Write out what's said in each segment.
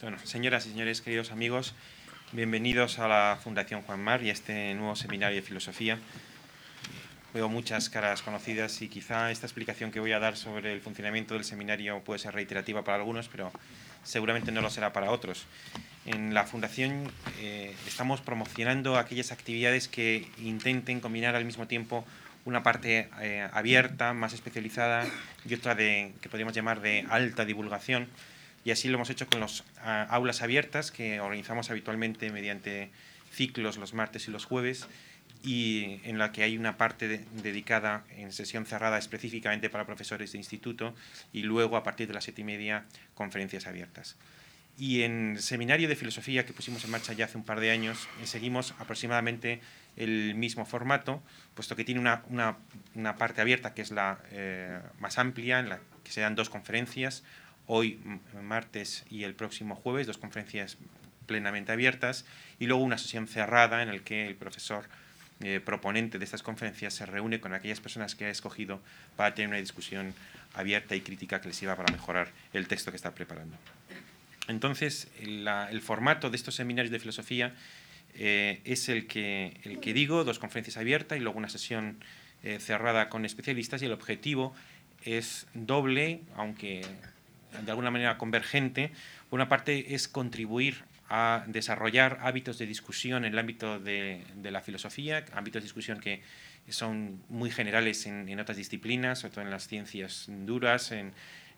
Bueno, señoras y señores, queridos amigos, bienvenidos a la Fundación Juan Mar y a este nuevo seminario de filosofía. Veo muchas caras conocidas y quizá esta explicación que voy a dar sobre el funcionamiento del seminario puede ser reiterativa para algunos, pero seguramente no lo será para otros. En la Fundación eh, estamos promocionando aquellas actividades que intenten combinar al mismo tiempo una parte eh, abierta, más especializada y otra que podríamos llamar de alta divulgación y así lo hemos hecho con las aulas abiertas que organizamos habitualmente mediante ciclos los martes y los jueves y en la que hay una parte dedicada en sesión cerrada específicamente para profesores de instituto y luego a partir de las siete y media conferencias abiertas. Y en seminario de filosofía que pusimos en marcha ya hace un par de años, eh, seguimos aproximadamente el mismo formato, puesto que tiene una, una, parte abierta que es la eh, más amplia, en la que se dan dos conferencias, hoy martes y el próximo jueves, dos conferencias plenamente abiertas, y luego una sesión cerrada en la que el profesor eh, proponente de estas conferencias se reúne con aquellas personas que ha escogido para tener una discusión abierta y crítica que les sirva para mejorar el texto que está preparando. Entonces, el formato de estos seminarios de filosofía eh, es el que, el que digo, dos conferencias abiertas y luego una sesión eh, cerrada con especialistas y el objetivo es doble, aunque de alguna manera convergente. Una parte es contribuir a desarrollar hábitos de discusión en el ámbito de, la filosofía, ámbitos de discusión que son muy generales en, otras disciplinas, sobre todo en las ciencias duras, en,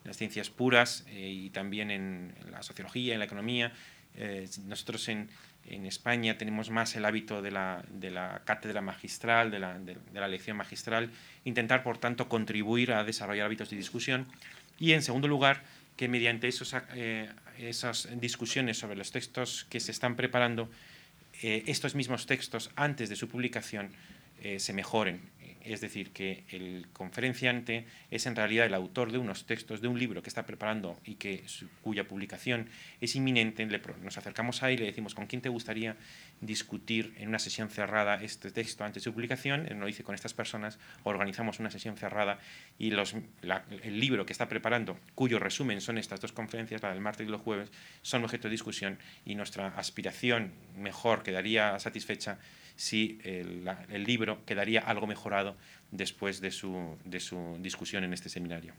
las ciencias puras eh, y también en, la sociología, en la economía. Eh, nosotros en, España tenemos más el hábito de la, cátedra magistral, de la, de la, lección magistral, intentar, por tanto, contribuir a desarrollar hábitos de discusión. Y, en segundo lugar, que mediante esos, eh, esas discusiones sobre los textos que se están preparando, eh, estos mismos textos, antes de su publicación, eh, se mejoren es decir, que el conferenciante es en realidad el autor de unos textos de un libro que está preparando y que cuya publicación es inminente, nos acercamos a él y le decimos con quién te gustaría discutir en una sesión cerrada este texto antes de su publicación, él lo dice con estas personas, organizamos una sesión cerrada y el libro que está preparando, cuyo resumen son estas dos conferencias, la del martes y los jueves, son objeto de discusión y nuestra aspiración mejor quedaría satisfecha si el, libro quedaría algo mejorado después de su, discusión en este seminario.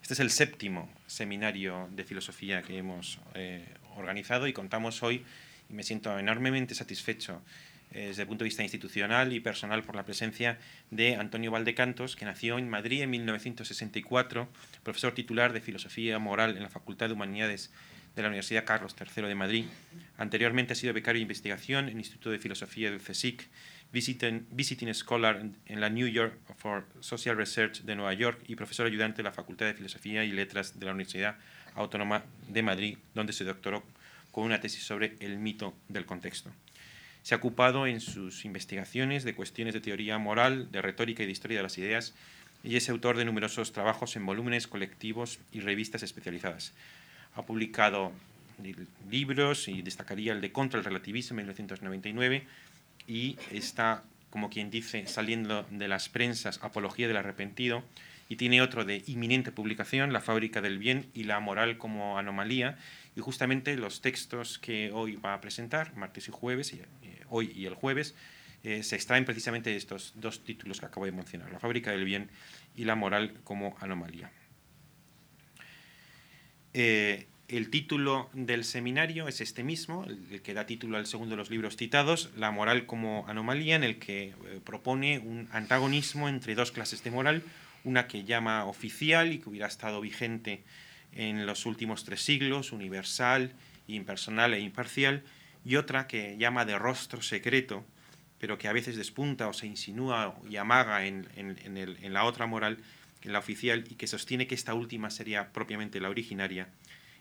Este es el séptimo seminario de filosofía que hemos eh, organizado y contamos hoy, y me siento enormemente satisfecho eh, desde el punto de vista institucional y personal por la presencia de Antonio Valdecantos, que nació en Madrid en 1964, profesor titular de Filosofía Moral en la Facultad de Humanidades de la Universidad Carlos III de Madrid. Anteriormente ha sido becario de investigación en el Instituto de Filosofía del CSIC, visiting, visiting Scholar en la New York for Social Research de Nueva York y profesor ayudante de la Facultad de Filosofía y Letras de la Universidad Autónoma de Madrid, donde se doctoró con una tesis sobre el mito del contexto. Se ha ocupado en sus investigaciones de cuestiones de teoría moral, de retórica y de historia de las ideas, y es autor de numerosos trabajos en volúmenes colectivos y revistas especializadas ha publicado libros y destacaría el de Contra el relativismo en 1999 y está, como quien dice, saliendo de las prensas Apología del arrepentido y tiene otro de inminente publicación, La fábrica del bien y la moral como anomalía y justamente los textos que hoy va a presentar, martes y jueves, y, eh, hoy y el jueves, eh, se extraen precisamente de estos dos títulos que acabo de mencionar, La fábrica del bien y la moral como anomalía. Eh, el título del seminario es este mismo, el que da título al segundo de los libros citados, La moral como anomalía, en el que eh, propone un antagonismo entre dos clases de moral, una que llama oficial y que hubiera estado vigente en los últimos tres siglos, universal, impersonal e imparcial, y otra que llama de rostro secreto, pero que a veces despunta o se insinúa y amaga en, la otra moral, la oficial, y que sostiene que esta última sería propiamente la originaria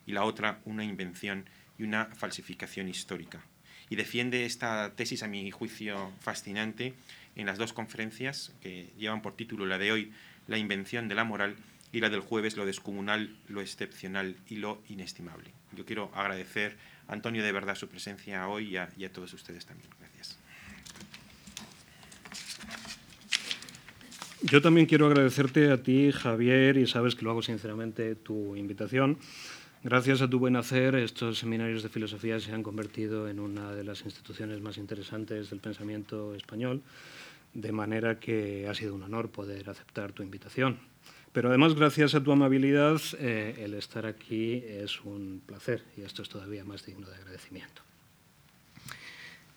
y la otra una invención y una falsificación histórica. Y defiende esta tesis, a mi juicio, fascinante en las dos conferencias que llevan por título la de hoy, La invención de la moral, y la del jueves, Lo descomunal, lo excepcional y lo inestimable. Yo quiero agradecer a Antonio de verdad su presencia hoy y a, y a todos ustedes también. Gracias. Yo también quiero agradecerte a ti, Javier, y sabes que lo hago sinceramente, tu invitación. Gracias a tu buen hacer, estos seminarios de filosofía se han convertido en una de las instituciones más interesantes del pensamiento español, de manera que ha sido un honor poder aceptar tu invitación. Pero además, gracias a tu amabilidad, eh, el estar aquí es un placer y esto es todavía más digno de agradecimiento.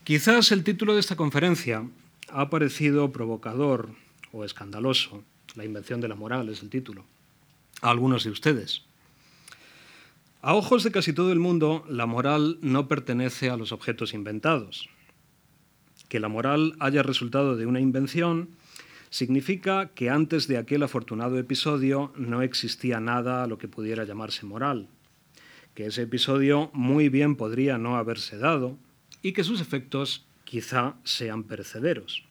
Quizás el título de esta conferencia ha parecido provocador o escandaloso. La invención de la moral es el título. A algunos de ustedes. A ojos de casi todo el mundo, la moral no pertenece a los objetos inventados. Que la moral haya resultado de una invención significa que antes de aquel afortunado episodio no existía nada a lo que pudiera llamarse moral, que ese episodio muy bien podría no haberse dado y que sus efectos quizá sean perecederos.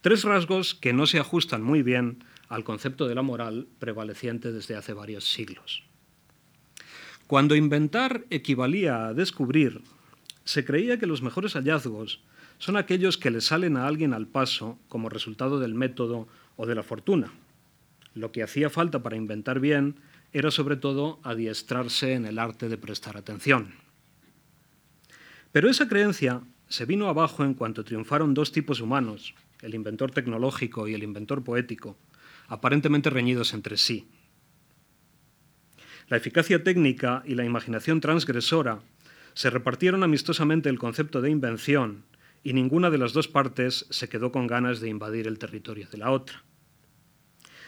Tres rasgos que no se ajustan muy bien al concepto de la moral prevaleciente desde hace varios siglos. Cuando inventar equivalía a descubrir, se creía que los mejores hallazgos son aquellos que le salen a alguien al paso como resultado del método o de la fortuna. Lo que hacía falta para inventar bien era sobre todo adiestrarse en el arte de prestar atención. Pero esa creencia se vino abajo en cuanto triunfaron dos tipos humanos, el inventor tecnológico y el inventor poético, aparentemente reñidos entre sí. La eficacia técnica y la imaginación transgresora se repartieron amistosamente el concepto de invención y ninguna de las dos partes se quedó con ganas de invadir el territorio de la otra.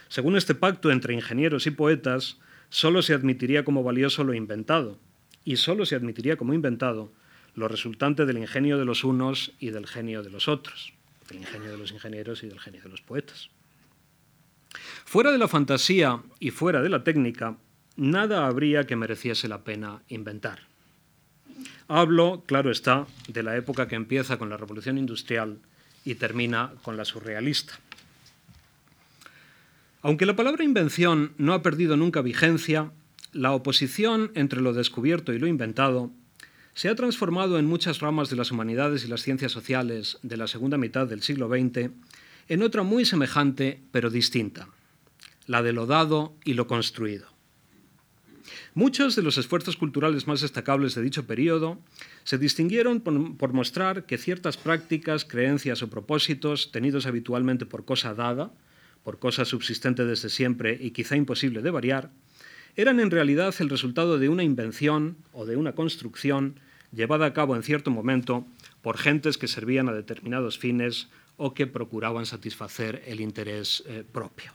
Según este pacto entre ingenieros y poetas, solo se admitiría como valioso lo inventado, y solo se admitiría como inventado lo resultante del ingenio de los unos y del genio de los otros, del ingenio de los ingenieros y del genio de los poetas. Fuera de la fantasía y fuera de la técnica, nada habría que mereciese la pena inventar. Hablo, claro está, de la época que empieza con la revolución industrial y termina con la surrealista. Aunque la palabra invención no ha perdido nunca vigencia, la oposición entre lo descubierto y lo inventado se ha transformado en muchas ramas de las humanidades y las ciencias sociales de la segunda mitad del siglo XX en otra muy semejante pero distinta, la de lo dado y lo construido. Muchos de los esfuerzos culturales más destacables de dicho periodo se distinguieron por, mostrar que ciertas prácticas, creencias o propósitos tenidos habitualmente por cosa dada, por cosa subsistente desde siempre y quizá imposible de variar, eran en realidad el resultado de una invención o de una construcción llevada a cabo en cierto momento por gentes que servían a determinados fines o que procuraban satisfacer el interés eh, propio.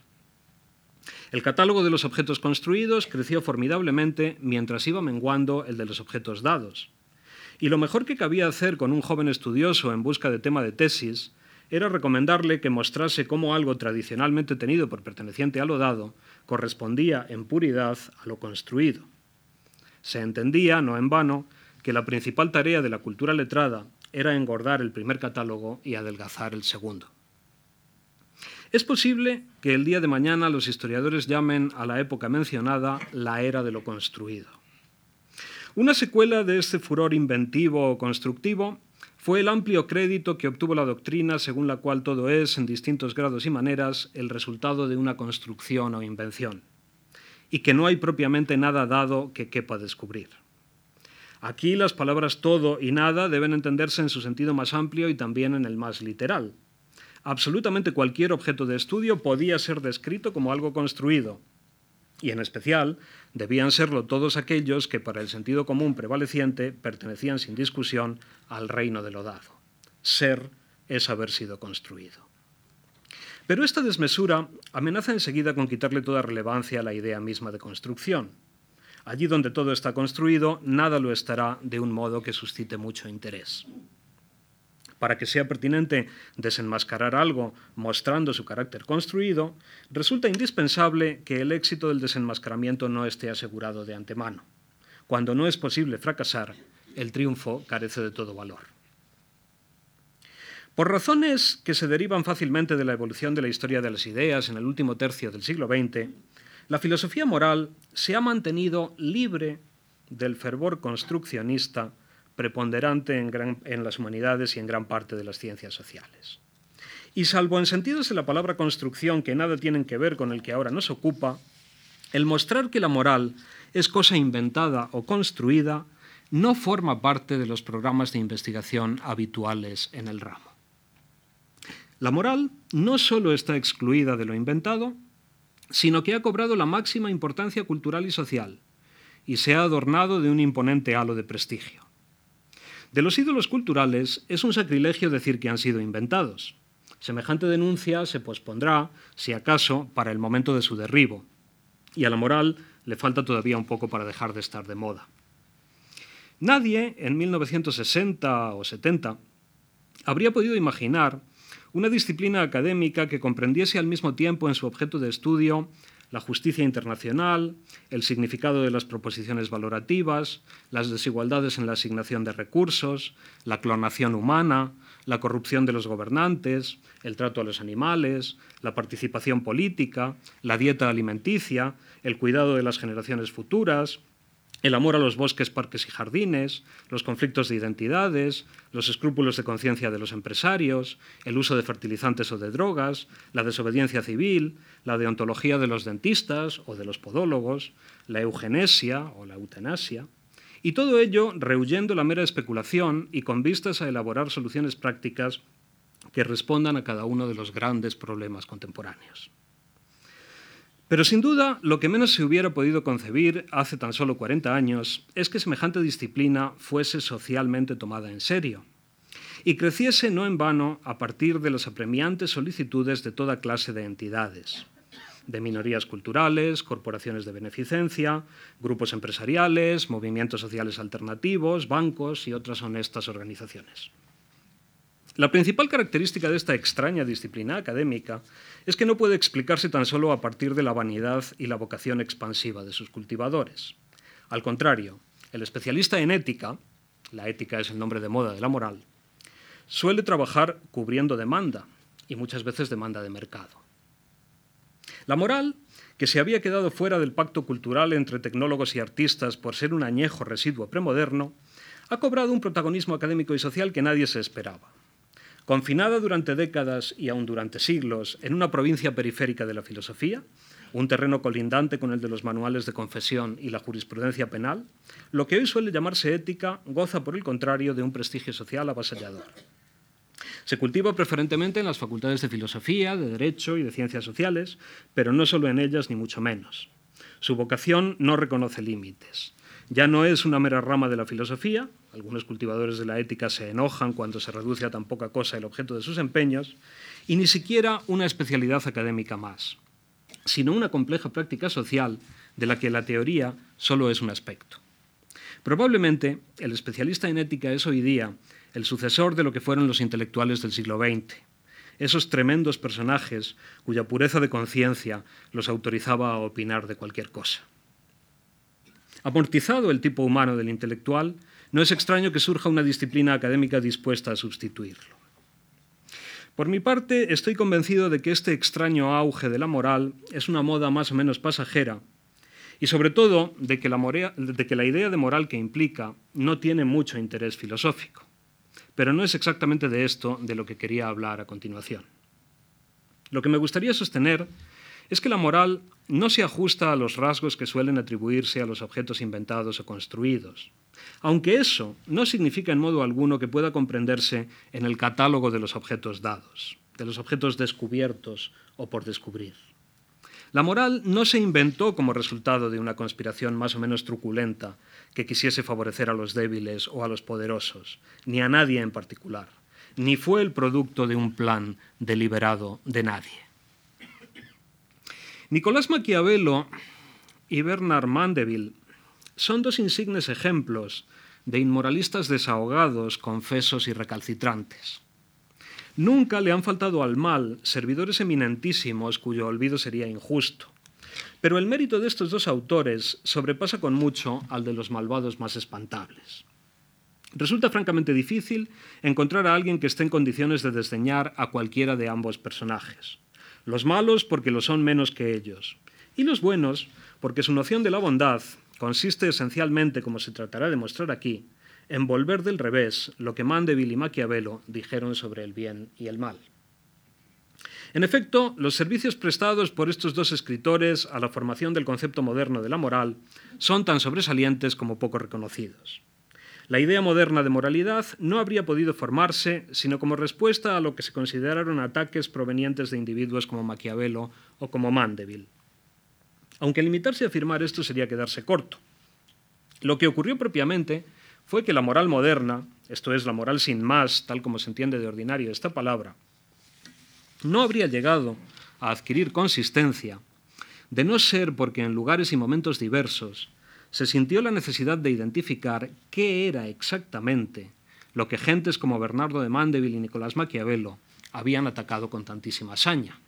El catálogo de los objetos construidos creció formidablemente mientras iba menguando el de los objetos dados. Y lo mejor que cabía hacer con un joven estudioso en busca de tema de tesis era recomendarle que mostrase cómo algo tradicionalmente tenido por perteneciente a lo dado correspondía en puridad a lo construido. Se entendía, no en vano, que la principal tarea de la cultura letrada era engordar el primer catálogo y adelgazar el segundo. Es posible que el día de mañana los historiadores llamen a la época mencionada la era de lo construido. Una secuela de este furor inventivo o constructivo fue el amplio crédito que obtuvo la doctrina según la cual todo es, en distintos grados y maneras, el resultado de una construcción o invención, y que no hay propiamente nada dado que quepa descubrir. Aquí las palabras todo y nada deben entenderse en su sentido más amplio y también en el más literal absolutamente cualquier objeto de estudio podía ser descrito como algo construido, y en especial debían serlo todos aquellos que para el sentido común prevaleciente pertenecían sin discusión al reino de lo dado. Ser es haber sido construido. Pero esta desmesura amenaza enseguida con quitarle toda relevancia a la idea misma de construcción. Allí donde todo está construido, nada lo estará de un modo que suscite mucho interés para que sea pertinente desenmascarar algo mostrando su carácter construido, resulta indispensable que el éxito del desenmascaramiento no esté asegurado de antemano. Cuando no es posible fracasar, el triunfo carece de todo valor. Por razones que se derivan fácilmente de la evolución de la historia de las ideas en el último tercio del siglo XX, la filosofía moral se ha mantenido libre del fervor construccionista preponderante en, las humanidades y en gran parte de las ciencias sociales. Y salvo en sentidos de la palabra construcción que nada tienen que ver con el que ahora nos ocupa, el mostrar que la moral es cosa inventada o construida no forma parte de los programas de investigación habituales en el ramo. La moral no solo está excluida de lo inventado, sino que ha cobrado la máxima importancia cultural y social y se ha adornado de un imponente halo de prestigio. De los ídolos culturales es un sacrilegio decir que han sido inventados. Semejante denuncia se pospondrá, si acaso, para el momento de su derribo, y a la moral le falta todavía un poco para dejar de estar de moda. Nadie en 1960 o 70 habría podido imaginar una disciplina académica que comprendiese al mismo tiempo en su objeto de estudio la justicia internacional, el significado de las proposiciones valorativas, las desigualdades en la asignación de recursos, la clonación humana, la corrupción de los gobernantes, el trato a los animales, la participación política, la dieta alimenticia, el cuidado de las generaciones futuras, el amor a los bosques, parques y jardines, los conflictos de identidades, los escrúpulos de conciencia de los empresarios, el uso de fertilizantes o de drogas, la desobediencia civil, la deontología de los dentistas o de los podólogos, la eugenesia o la eutanasia, y todo ello rehuyendo la mera especulación y con vistas a elaborar soluciones prácticas que respondan a cada uno de los grandes problemas contemporáneos. Pero sin duda, lo que menos se hubiera podido concebir hace tan solo 40 años es que semejante disciplina fuese socialmente tomada en serio y creciese no en vano a partir de las apremiantes solicitudes de toda clase de entidades, de minorías culturales, corporaciones de beneficencia, grupos empresariales, movimientos sociales alternativos, bancos y otras honestas organizaciones. La principal característica de esta extraña disciplina académica es que no puede explicarse tan solo a partir de la vanidad y la vocación expansiva de sus cultivadores. Al contrario, el especialista en ética, la ética es el nombre de moda de la moral, suele trabajar cubriendo demanda, y muchas veces demanda de mercado. La moral, que se había quedado fuera del pacto cultural entre tecnólogos y artistas por ser un añejo residuo premoderno, ha cobrado un protagonismo académico y social que nadie se esperaba. Confinada durante décadas y aún durante siglos en una provincia periférica de la filosofía, un terreno colindante con el de los manuales de confesión y la jurisprudencia penal, lo que hoy suele llamarse ética goza, por el contrario, de un prestigio social avasallador. Se cultiva preferentemente en las facultades de filosofía, de derecho y de ciencias sociales, pero no solo en ellas ni mucho menos. Su vocación no reconoce límites. Ya no es una mera rama de la filosofía, algunos cultivadores de la ética se enojan cuando se reduce a tan poca cosa el objeto de sus empeños, y ni siquiera una especialidad académica más, sino una compleja práctica social de la que la teoría solo es un aspecto. Probablemente el especialista en ética es hoy día el sucesor de lo que fueron los intelectuales del siglo XX, esos tremendos personajes cuya pureza de conciencia los autorizaba a opinar de cualquier cosa. Amortizado el tipo humano del intelectual, no es extraño que surja una disciplina académica dispuesta a sustituirlo. Por mi parte, estoy convencido de que este extraño auge de la moral es una moda más o menos pasajera y sobre todo de que la, de que la idea de moral que implica no tiene mucho interés filosófico. Pero no es exactamente de esto de lo que quería hablar a continuación. Lo que me gustaría sostener es que la moral no se ajusta a los rasgos que suelen atribuirse a los objetos inventados o construidos, aunque eso no significa en modo alguno que pueda comprenderse en el catálogo de los objetos dados, de los objetos descubiertos o por descubrir. La moral no se inventó como resultado de una conspiración más o menos truculenta que quisiese favorecer a los débiles o a los poderosos, ni a nadie en particular, ni fue el producto de un plan deliberado de nadie. Nicolás Maquiavelo y Bernard Mandeville son dos insignes ejemplos de inmoralistas desahogados, confesos y recalcitrantes. Nunca le han faltado al mal servidores eminentísimos cuyo olvido sería injusto. Pero el mérito de estos dos autores sobrepasa con mucho al de los malvados más espantables. Resulta francamente difícil encontrar a alguien que esté en condiciones de desdeñar a cualquiera de ambos personajes. Los malos porque lo son menos que ellos. Y los buenos porque su noción de la bondad consiste esencialmente, como se tratará de mostrar aquí, en volver del revés lo que Mandeville y Maquiavelo dijeron sobre el bien y el mal. En efecto, los servicios prestados por estos dos escritores a la formación del concepto moderno de la moral son tan sobresalientes como poco reconocidos. La idea moderna de moralidad no habría podido formarse sino como respuesta a lo que se consideraron ataques provenientes de individuos como Maquiavelo o como Mandeville. Aunque limitarse a afirmar esto sería quedarse corto. Lo que ocurrió propiamente fue que la moral moderna, esto es, la moral sin más, tal como se entiende de ordinario esta palabra, no habría llegado a adquirir consistencia de no ser porque en lugares y momentos diversos se sintió la necesidad de identificar qué era exactamente lo que gentes como Bernardo de Mandeville y Nicolás Maquiavelo habían atacado con tantísima hazaña.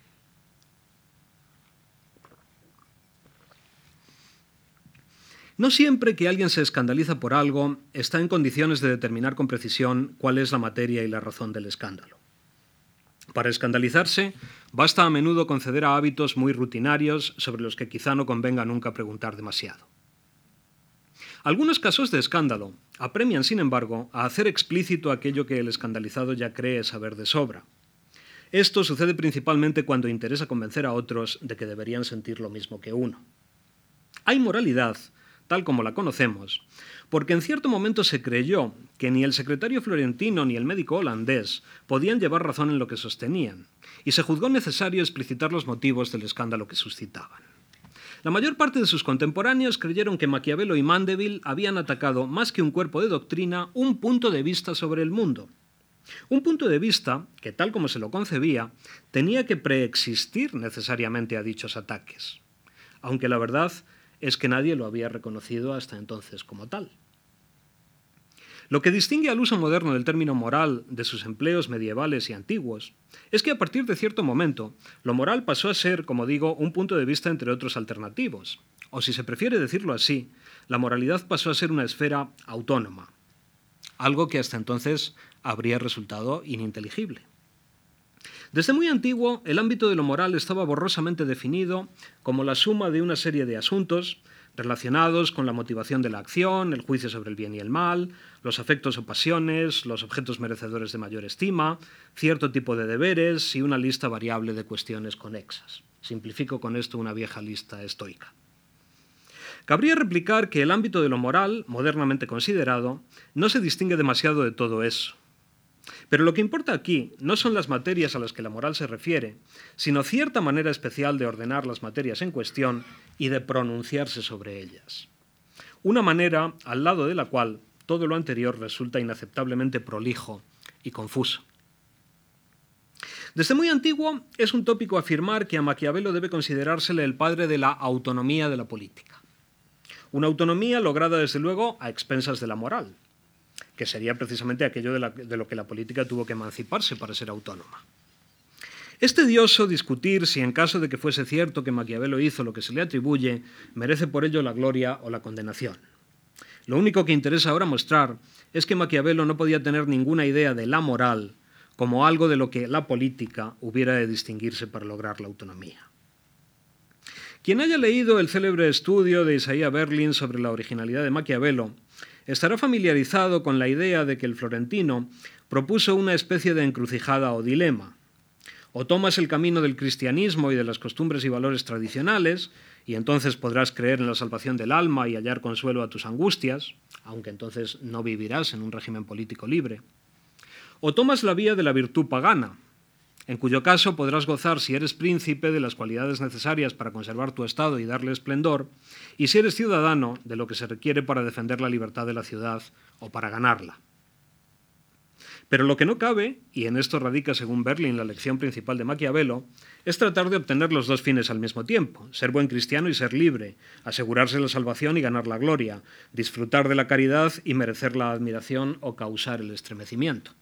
No siempre que alguien se escandaliza por algo está en condiciones de determinar con precisión cuál es la materia y la razón del escándalo. Para escandalizarse, basta a menudo conceder a hábitos muy rutinarios sobre los que quizá no convenga nunca preguntar demasiado. Algunos casos de escándalo apremian, sin embargo, a hacer explícito aquello que el escandalizado ya cree saber de sobra. Esto sucede principalmente cuando interesa convencer a otros de que deberían sentir lo mismo que uno. Hay moralidad tal como la conocemos, porque en cierto momento se creyó que ni el secretario florentino ni el médico holandés podían llevar razón en lo que sostenían, y se juzgó necesario explicitar los motivos del escándalo que suscitaban. La mayor parte de sus contemporáneos creyeron que Maquiavelo y Mandeville habían atacado más que un cuerpo de doctrina, un punto de vista sobre el mundo. Un punto de vista que, tal como se lo concebía, tenía que preexistir necesariamente a dichos ataques. Aunque la verdad es que nadie lo había reconocido hasta entonces como tal. Lo que distingue al uso moderno del término moral de sus empleos medievales y antiguos es que a partir de cierto momento lo moral pasó a ser, como digo, un punto de vista entre otros alternativos, o si se prefiere decirlo así, la moralidad pasó a ser una esfera autónoma, algo que hasta entonces habría resultado ininteligible. Desde muy antiguo, el ámbito de lo moral estaba borrosamente definido como la suma de una serie de asuntos relacionados con la motivación de la acción, el juicio sobre el bien y el mal, los afectos o pasiones, los objetos merecedores de mayor estima, cierto tipo de deberes y una lista variable de cuestiones conexas. Simplifico con esto una vieja lista estoica. Cabría replicar que el ámbito de lo moral, modernamente considerado, no se distingue demasiado de todo eso. Pero lo que importa aquí no son las materias a las que la moral se refiere, sino cierta manera especial de ordenar las materias en cuestión y de pronunciarse sobre ellas. Una manera al lado de la cual todo lo anterior resulta inaceptablemente prolijo y confuso. Desde muy antiguo es un tópico afirmar que a Maquiavelo debe considerársele el padre de la autonomía de la política. Una autonomía lograda desde luego a expensas de la moral, que sería precisamente aquello de, lo que la política tuvo que emanciparse para ser autónoma. Es tedioso discutir si en caso de que fuese cierto que Maquiavelo hizo lo que se le atribuye, merece por ello la gloria o la condenación. Lo único que interesa ahora mostrar es que Maquiavelo no podía tener ninguna idea de la moral como algo de lo que la política hubiera de distinguirse para lograr la autonomía. Quien haya leído el célebre estudio de Isaiah Berlin sobre la originalidad de Maquiavelo estará familiarizado con la idea de que el florentino propuso una especie de encrucijada o dilema. O tomas el camino del cristianismo y de las costumbres y valores tradicionales, y entonces podrás creer en la salvación del alma y hallar consuelo a tus angustias, aunque entonces no vivirás en un régimen político libre. O tomas la vía de la virtud pagana, en cuyo caso podrás gozar, si eres príncipe, de las cualidades necesarias para conservar tu estado y darle esplendor, y si eres ciudadano, de lo que se requiere para defender la libertad de la ciudad o para ganarla. Pero lo que no cabe, y en esto radica según Berlin la lección principal de Maquiavelo, es tratar de obtener los dos fines al mismo tiempo, ser buen cristiano y ser libre, asegurarse la salvación y ganar la gloria, disfrutar de la caridad y merecer la admiración o causar el estremecimiento.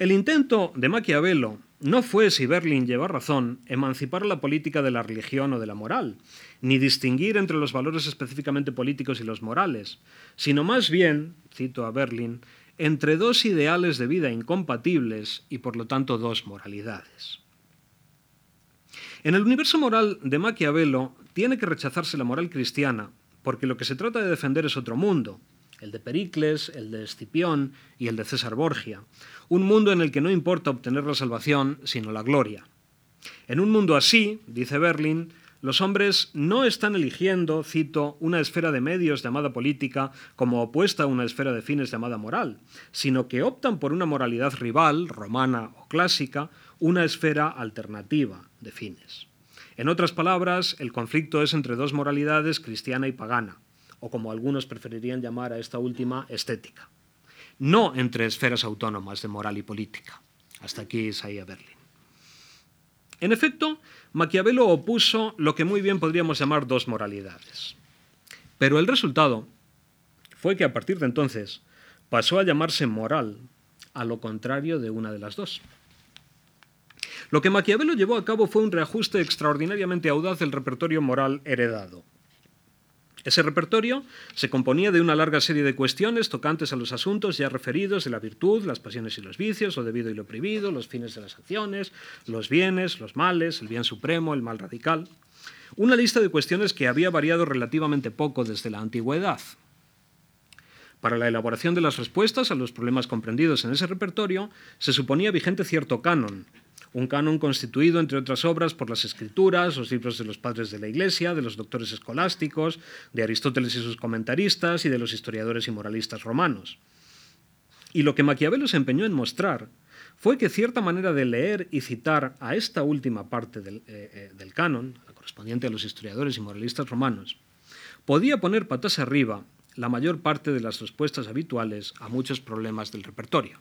El intento de Maquiavelo no fue, si Berlin lleva razón, emancipar la política de la religión o de la moral, ni distinguir entre los valores específicamente políticos y los morales, sino más bien, cito a Berlin, entre dos ideales de vida incompatibles y por lo tanto dos moralidades. En el universo moral de Maquiavelo tiene que rechazarse la moral cristiana, porque lo que se trata de defender es otro mundo, el de Pericles, el de Escipión y el de César Borgia, un mundo en el que no importa obtener la salvación, sino la gloria. En un mundo así, dice Berlin, los hombres no están eligiendo, cito, una esfera de medios llamada política como opuesta a una esfera de fines llamada moral, sino que optan por una moralidad rival, romana o clásica, una esfera alternativa de fines. En otras palabras, el conflicto es entre dos moralidades, cristiana y pagana, o como algunos preferirían llamar a esta última, estética. No entre esferas autónomas de moral y política. Hasta aquí Isaías Berlin. En efecto, Maquiavelo opuso lo que muy bien podríamos llamar dos moralidades. Pero el resultado fue que a partir de entonces pasó a llamarse moral, a lo contrario de una de las dos. Lo que Maquiavelo llevó a cabo fue un reajuste extraordinariamente audaz del repertorio moral heredado. Ese repertorio se componía de una larga serie de cuestiones tocantes a los asuntos ya referidos de la virtud, las pasiones y los vicios, lo debido y lo prohibido, los fines de las acciones, los bienes, los males, el bien supremo, el mal radical. Una lista de cuestiones que había variado relativamente poco desde la antigüedad. Para la elaboración de las respuestas a los problemas comprendidos en ese repertorio se suponía vigente cierto canon, un canon constituido, entre otras obras, por las escrituras, los libros de los padres de la Iglesia, de los doctores escolásticos, de Aristóteles y sus comentaristas y de los historiadores y moralistas romanos. Y lo que Maquiavelo se empeñó en mostrar fue que cierta manera de leer y citar a esta última parte del, eh, eh, del canon, la correspondiente a los historiadores y moralistas romanos, podía poner patas arriba la mayor parte de las respuestas habituales a muchos problemas del repertorio.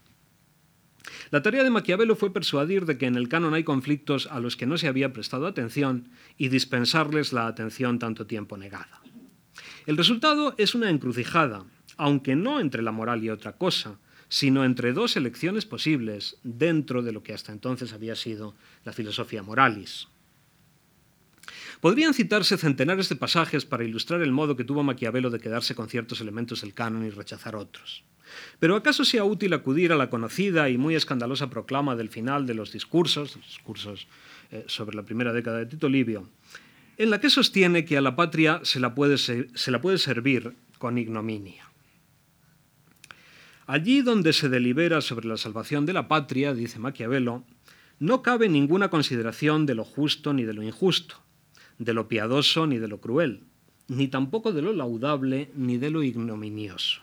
La tarea de Maquiavelo fue persuadir de que en el canon hay conflictos a los que no se había prestado atención y dispensarles la atención tanto tiempo negada. El resultado es una encrucijada, aunque no entre la moral y otra cosa, sino entre dos elecciones posibles dentro de lo que hasta entonces había sido la filosofía moralis. Podrían citarse centenares de pasajes para ilustrar el modo que tuvo Maquiavelo de quedarse con ciertos elementos del canon y rechazar otros. Pero ¿acaso sea útil acudir a la conocida y muy escandalosa proclama del final de los discursos, discursos eh, sobre la primera década de Tito Livio, en la que sostiene que a la patria se la puede, se la puede servir con ignominia? Allí donde se delibera sobre la salvación de la patria, dice Maquiavelo, no cabe ninguna consideración de lo justo ni de lo injusto, de lo piadoso ni de lo cruel, ni tampoco de lo laudable ni de lo ignominioso.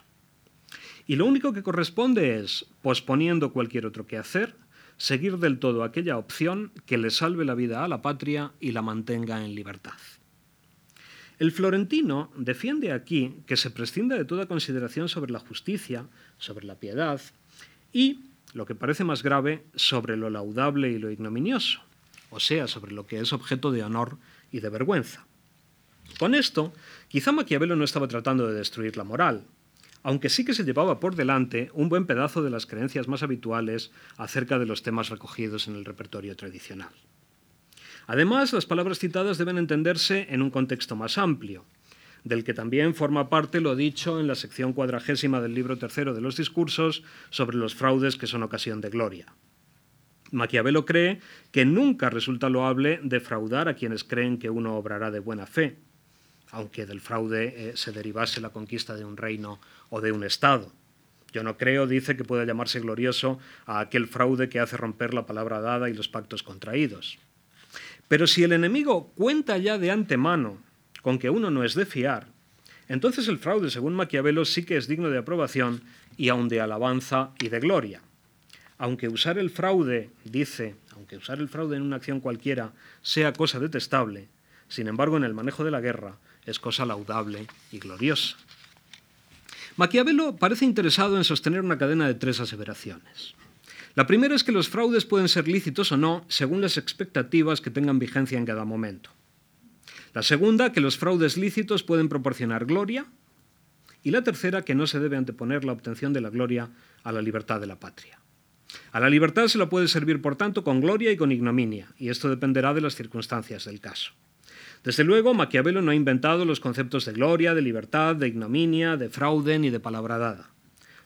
Y lo único que corresponde es, posponiendo cualquier otro que hacer, seguir del todo aquella opción que le salve la vida a la patria y la mantenga en libertad. El florentino defiende aquí que se prescinda de toda consideración sobre la justicia, sobre la piedad y, lo que parece más grave, sobre lo laudable y lo ignominioso, o sea, sobre lo que es objeto de honor y de vergüenza. Con esto, quizá Maquiavelo no estaba tratando de destruir la moral, aunque sí que se llevaba por delante un buen pedazo de las creencias más habituales acerca de los temas recogidos en el repertorio tradicional. Además, las palabras citadas deben entenderse en un contexto más amplio, del que también forma parte lo dicho en la sección cuadragésima del libro tercero de los discursos sobre los fraudes que son ocasión de gloria. Maquiavelo cree que nunca resulta loable defraudar a quienes creen que uno obrará de buena fe, aunque del fraude eh, se derivase la conquista de un reino o de un Estado. Yo no creo, dice, que pueda llamarse glorioso a aquel fraude que hace romper la palabra dada y los pactos contraídos. Pero si el enemigo cuenta ya de antemano con que uno no es de fiar, entonces el fraude, según Maquiavelo, sí que es digno de aprobación y aun de alabanza y de gloria. Aunque usar el fraude, dice, aunque usar el fraude en una acción cualquiera sea cosa detestable, sin embargo en el manejo de la guerra es cosa laudable y gloriosa. Maquiavelo parece interesado en sostener una cadena de tres aseveraciones. La primera es que los fraudes pueden ser lícitos o no según las expectativas que tengan vigencia en cada momento. La segunda, que los fraudes lícitos pueden proporcionar gloria. Y la tercera, que no se debe anteponer la obtención de la gloria a la libertad de la patria. A la libertad se la puede servir, por tanto, con gloria y con ignominia, y esto dependerá de las circunstancias del caso. Desde luego, Maquiavelo no ha inventado los conceptos de gloria, de libertad, de ignominia, de fraude ni de palabra dada.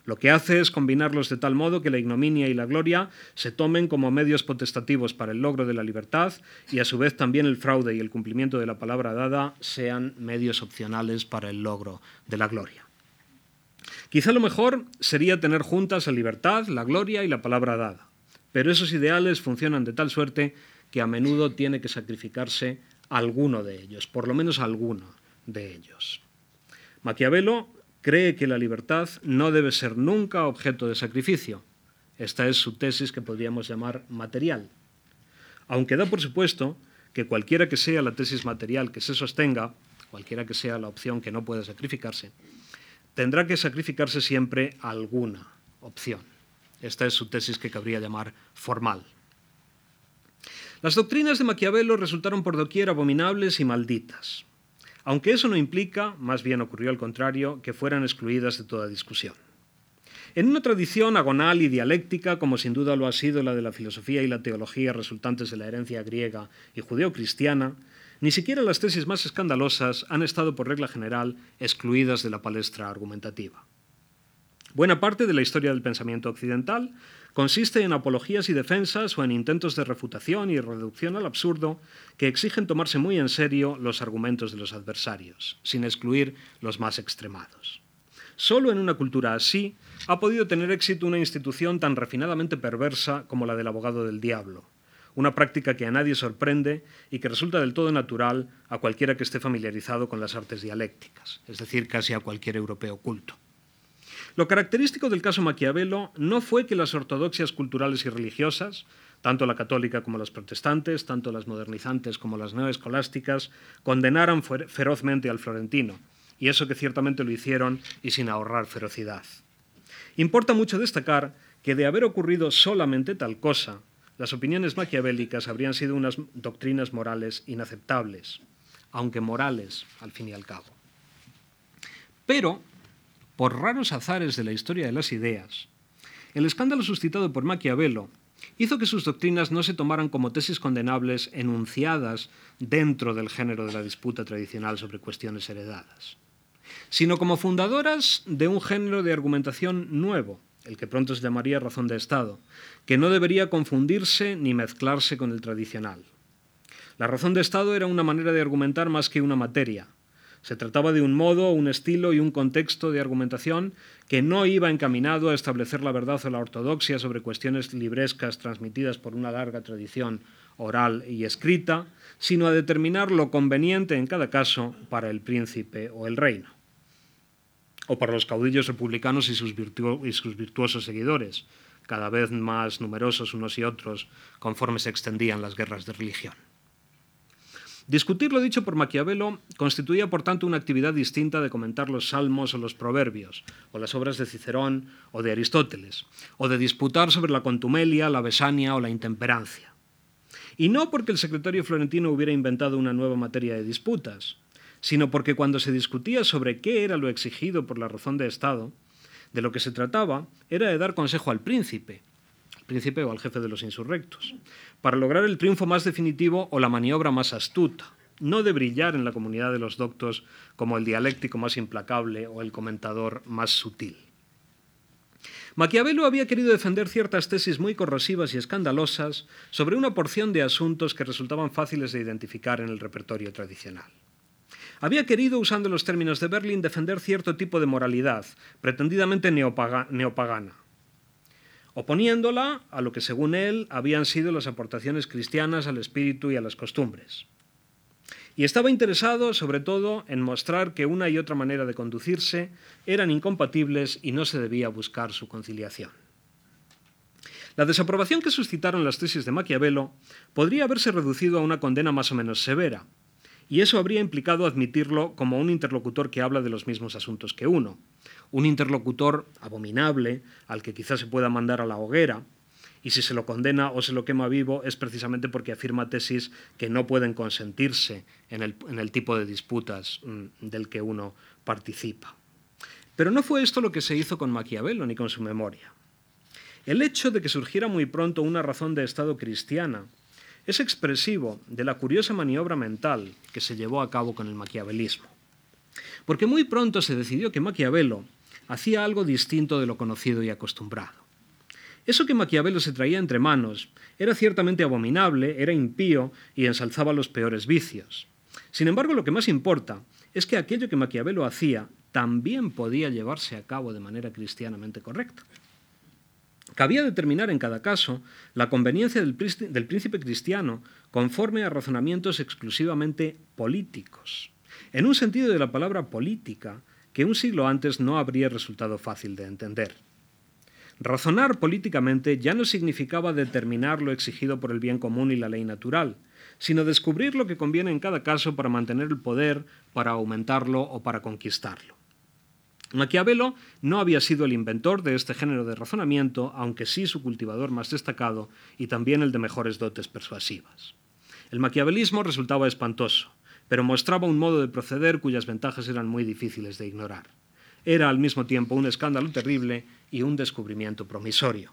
Lo que hace es combinarlos de tal modo que la ignominia y la gloria se tomen como medios potestativos para el logro de la libertad y a su vez también el fraude y el cumplimiento de la palabra dada sean medios opcionales para el logro de la gloria. Quizá lo mejor sería tener juntas la libertad, la gloria y la palabra dada, pero esos ideales funcionan de tal suerte que a menudo tiene que sacrificarse alguno de ellos, por lo menos alguno de ellos. Maquiavelo cree que la libertad no debe ser nunca objeto de sacrificio. Esta es su tesis que podríamos llamar material. Aunque da por supuesto que cualquiera que sea la tesis material que se sostenga, cualquiera que sea la opción que no pueda sacrificarse, tendrá que sacrificarse siempre alguna opción. Esta es su tesis que cabría llamar formal. Las doctrinas de Maquiavelo resultaron por doquier abominables y malditas, aunque eso no implica, más bien ocurrió al contrario, que fueran excluidas de toda discusión. En una tradición agonal y dialéctica, como sin duda lo ha sido la de la filosofía y la teología resultantes de la herencia griega y judeocristiana, ni siquiera las tesis más escandalosas han estado por regla general excluidas de la palestra argumentativa. Buena parte de la historia del pensamiento occidental consiste en apologías y defensas o en intentos de refutación y reducción al absurdo que exigen tomarse muy en serio los argumentos de los adversarios, sin excluir los más extremados. Solo en una cultura así ha podido tener éxito una institución tan refinadamente perversa como la del abogado del diablo, una práctica que a nadie sorprende y que resulta del todo natural a cualquiera que esté familiarizado con las artes dialécticas, es decir, casi a cualquier europeo culto. Lo característico del caso Maquiavelo no fue que las ortodoxias culturales y religiosas, tanto la católica como las protestantes, tanto las modernizantes como las neoescolásticas, condenaran ferozmente al florentino, y eso que ciertamente lo hicieron y sin ahorrar ferocidad. Importa mucho destacar que de haber ocurrido solamente tal cosa, las opiniones maquiavélicas habrían sido unas doctrinas morales inaceptables, aunque morales al fin y al cabo. Pero por raros azares de la historia de las ideas, el escándalo suscitado por Maquiavelo hizo que sus doctrinas no se tomaran como tesis condenables enunciadas dentro del género de la disputa tradicional sobre cuestiones heredadas, sino como fundadoras de un género de argumentación nuevo, el que pronto se llamaría razón de Estado, que no debería confundirse ni mezclarse con el tradicional. La razón de Estado era una manera de argumentar más que una materia, se trataba de un modo, un estilo y un contexto de argumentación que no iba encaminado a establecer la verdad o la ortodoxia sobre cuestiones librescas transmitidas por una larga tradición oral y escrita, sino a determinar lo conveniente en cada caso para el príncipe o el reino, o para los caudillos republicanos y sus, y sus virtuosos seguidores, cada vez más numerosos unos y otros conforme se extendían las guerras de religión. Discutir lo dicho por Maquiavelo constituía, por tanto, una actividad distinta de comentar los salmos o los proverbios, o las obras de Cicerón o de Aristóteles, o de disputar sobre la contumelia, la besania o la intemperancia. Y no porque el secretario florentino hubiera inventado una nueva materia de disputas, sino porque cuando se discutía sobre qué era lo exigido por la razón de Estado, de lo que se trataba era de dar consejo al príncipe, príncipe o al jefe de los insurrectos, para lograr el triunfo más definitivo o la maniobra más astuta, no de brillar en la comunidad de los doctos como el dialéctico más implacable o el comentador más sutil. Maquiavelo había querido defender ciertas tesis muy corrosivas y escandalosas sobre una porción de asuntos que resultaban fáciles de identificar en el repertorio tradicional. Había querido, usando los términos de Berlin, defender cierto tipo de moralidad, pretendidamente neopagana, oponiéndola a lo que según él habían sido las aportaciones cristianas al espíritu y a las costumbres. Y estaba interesado sobre todo en mostrar que una y otra manera de conducirse eran incompatibles y no se debía buscar su conciliación. La desaprobación que suscitaron las tesis de Maquiavelo podría haberse reducido a una condena más o menos severa, y eso habría implicado admitirlo como un interlocutor que habla de los mismos asuntos que uno, un interlocutor abominable al que quizás se pueda mandar a la hoguera, y si se lo condena o se lo quema vivo es precisamente porque afirma tesis que no pueden consentirse en el, tipo de disputas mm, del que uno participa. Pero no fue esto lo que se hizo con Maquiavelo ni con su memoria. El hecho de que surgiera muy pronto una razón de Estado cristiana es expresivo de la curiosa maniobra mental que se llevó a cabo con el maquiavelismo. Porque muy pronto se decidió que Maquiavelo hacía algo distinto de lo conocido y acostumbrado. Eso que Maquiavelo se traía entre manos era ciertamente abominable, era impío y ensalzaba los peores vicios. Sin embargo, lo que más importa es que aquello que Maquiavelo hacía también podía llevarse a cabo de manera cristianamente correcta. Cabía determinar en cada caso la conveniencia del príncipe cristiano conforme a razonamientos exclusivamente políticos, en un sentido de la palabra política que un siglo antes no habría resultado fácil de entender. Razonar políticamente ya no significaba determinar lo exigido por el bien común y la ley natural, sino descubrir lo que conviene en cada caso para mantener el poder, para aumentarlo o para conquistarlo. Maquiavelo no había sido el inventor de este género de razonamiento, aunque sí su cultivador más destacado y también el de mejores dotes persuasivas. El maquiavelismo resultaba espantoso, pero mostraba un modo de proceder cuyas ventajas eran muy difíciles de ignorar. Era al mismo tiempo un escándalo terrible y un descubrimiento promisorio.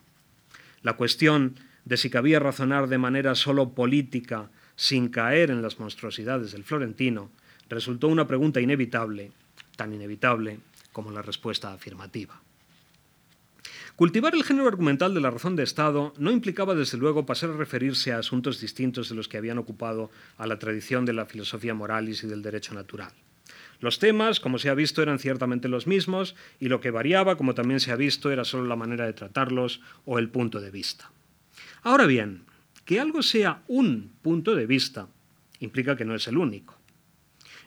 La cuestión de si cabía razonar de manera solo política sin caer en las monstruosidades del florentino resultó una pregunta inevitable, tan inevitable como la respuesta afirmativa. Cultivar el género argumental de la razón de Estado no implicaba, desde luego, pasar a referirse a asuntos distintos de los que habían ocupado a la tradición de la filosofía moralis y del derecho natural. Los temas, como se ha visto, eran ciertamente los mismos y lo que variaba, como también se ha visto, era solo la manera de tratarlos o el punto de vista. Ahora bien, que algo sea un punto de vista implica que no es el único.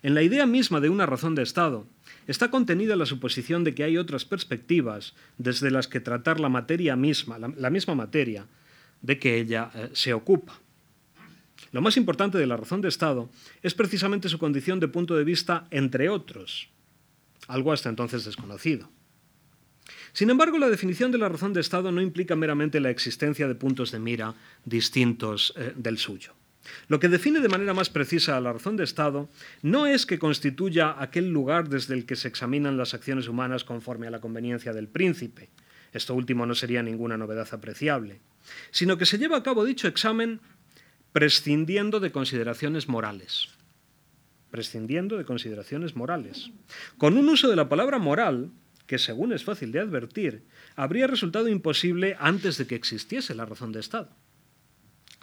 En la idea misma de una razón de Estado, está contenida la suposición de que hay otras perspectivas desde las que tratar la materia misma, la, misma materia de que ella eh, se ocupa. Lo más importante de la razón de Estado es precisamente su condición de punto de vista entre otros, algo hasta entonces desconocido. Sin embargo, la definición de la razón de Estado no implica meramente la existencia de puntos de mira distintos eh, del suyo. Lo que define de manera más precisa a la razón de Estado no es que constituya aquel lugar desde el que se examinan las acciones humanas conforme a la conveniencia del príncipe, esto último no sería ninguna novedad apreciable, sino que se lleva a cabo dicho examen prescindiendo de consideraciones morales. Prescindiendo de consideraciones morales. Con un uso de la palabra moral que, según es fácil de advertir, habría resultado imposible antes de que existiese la razón de Estado.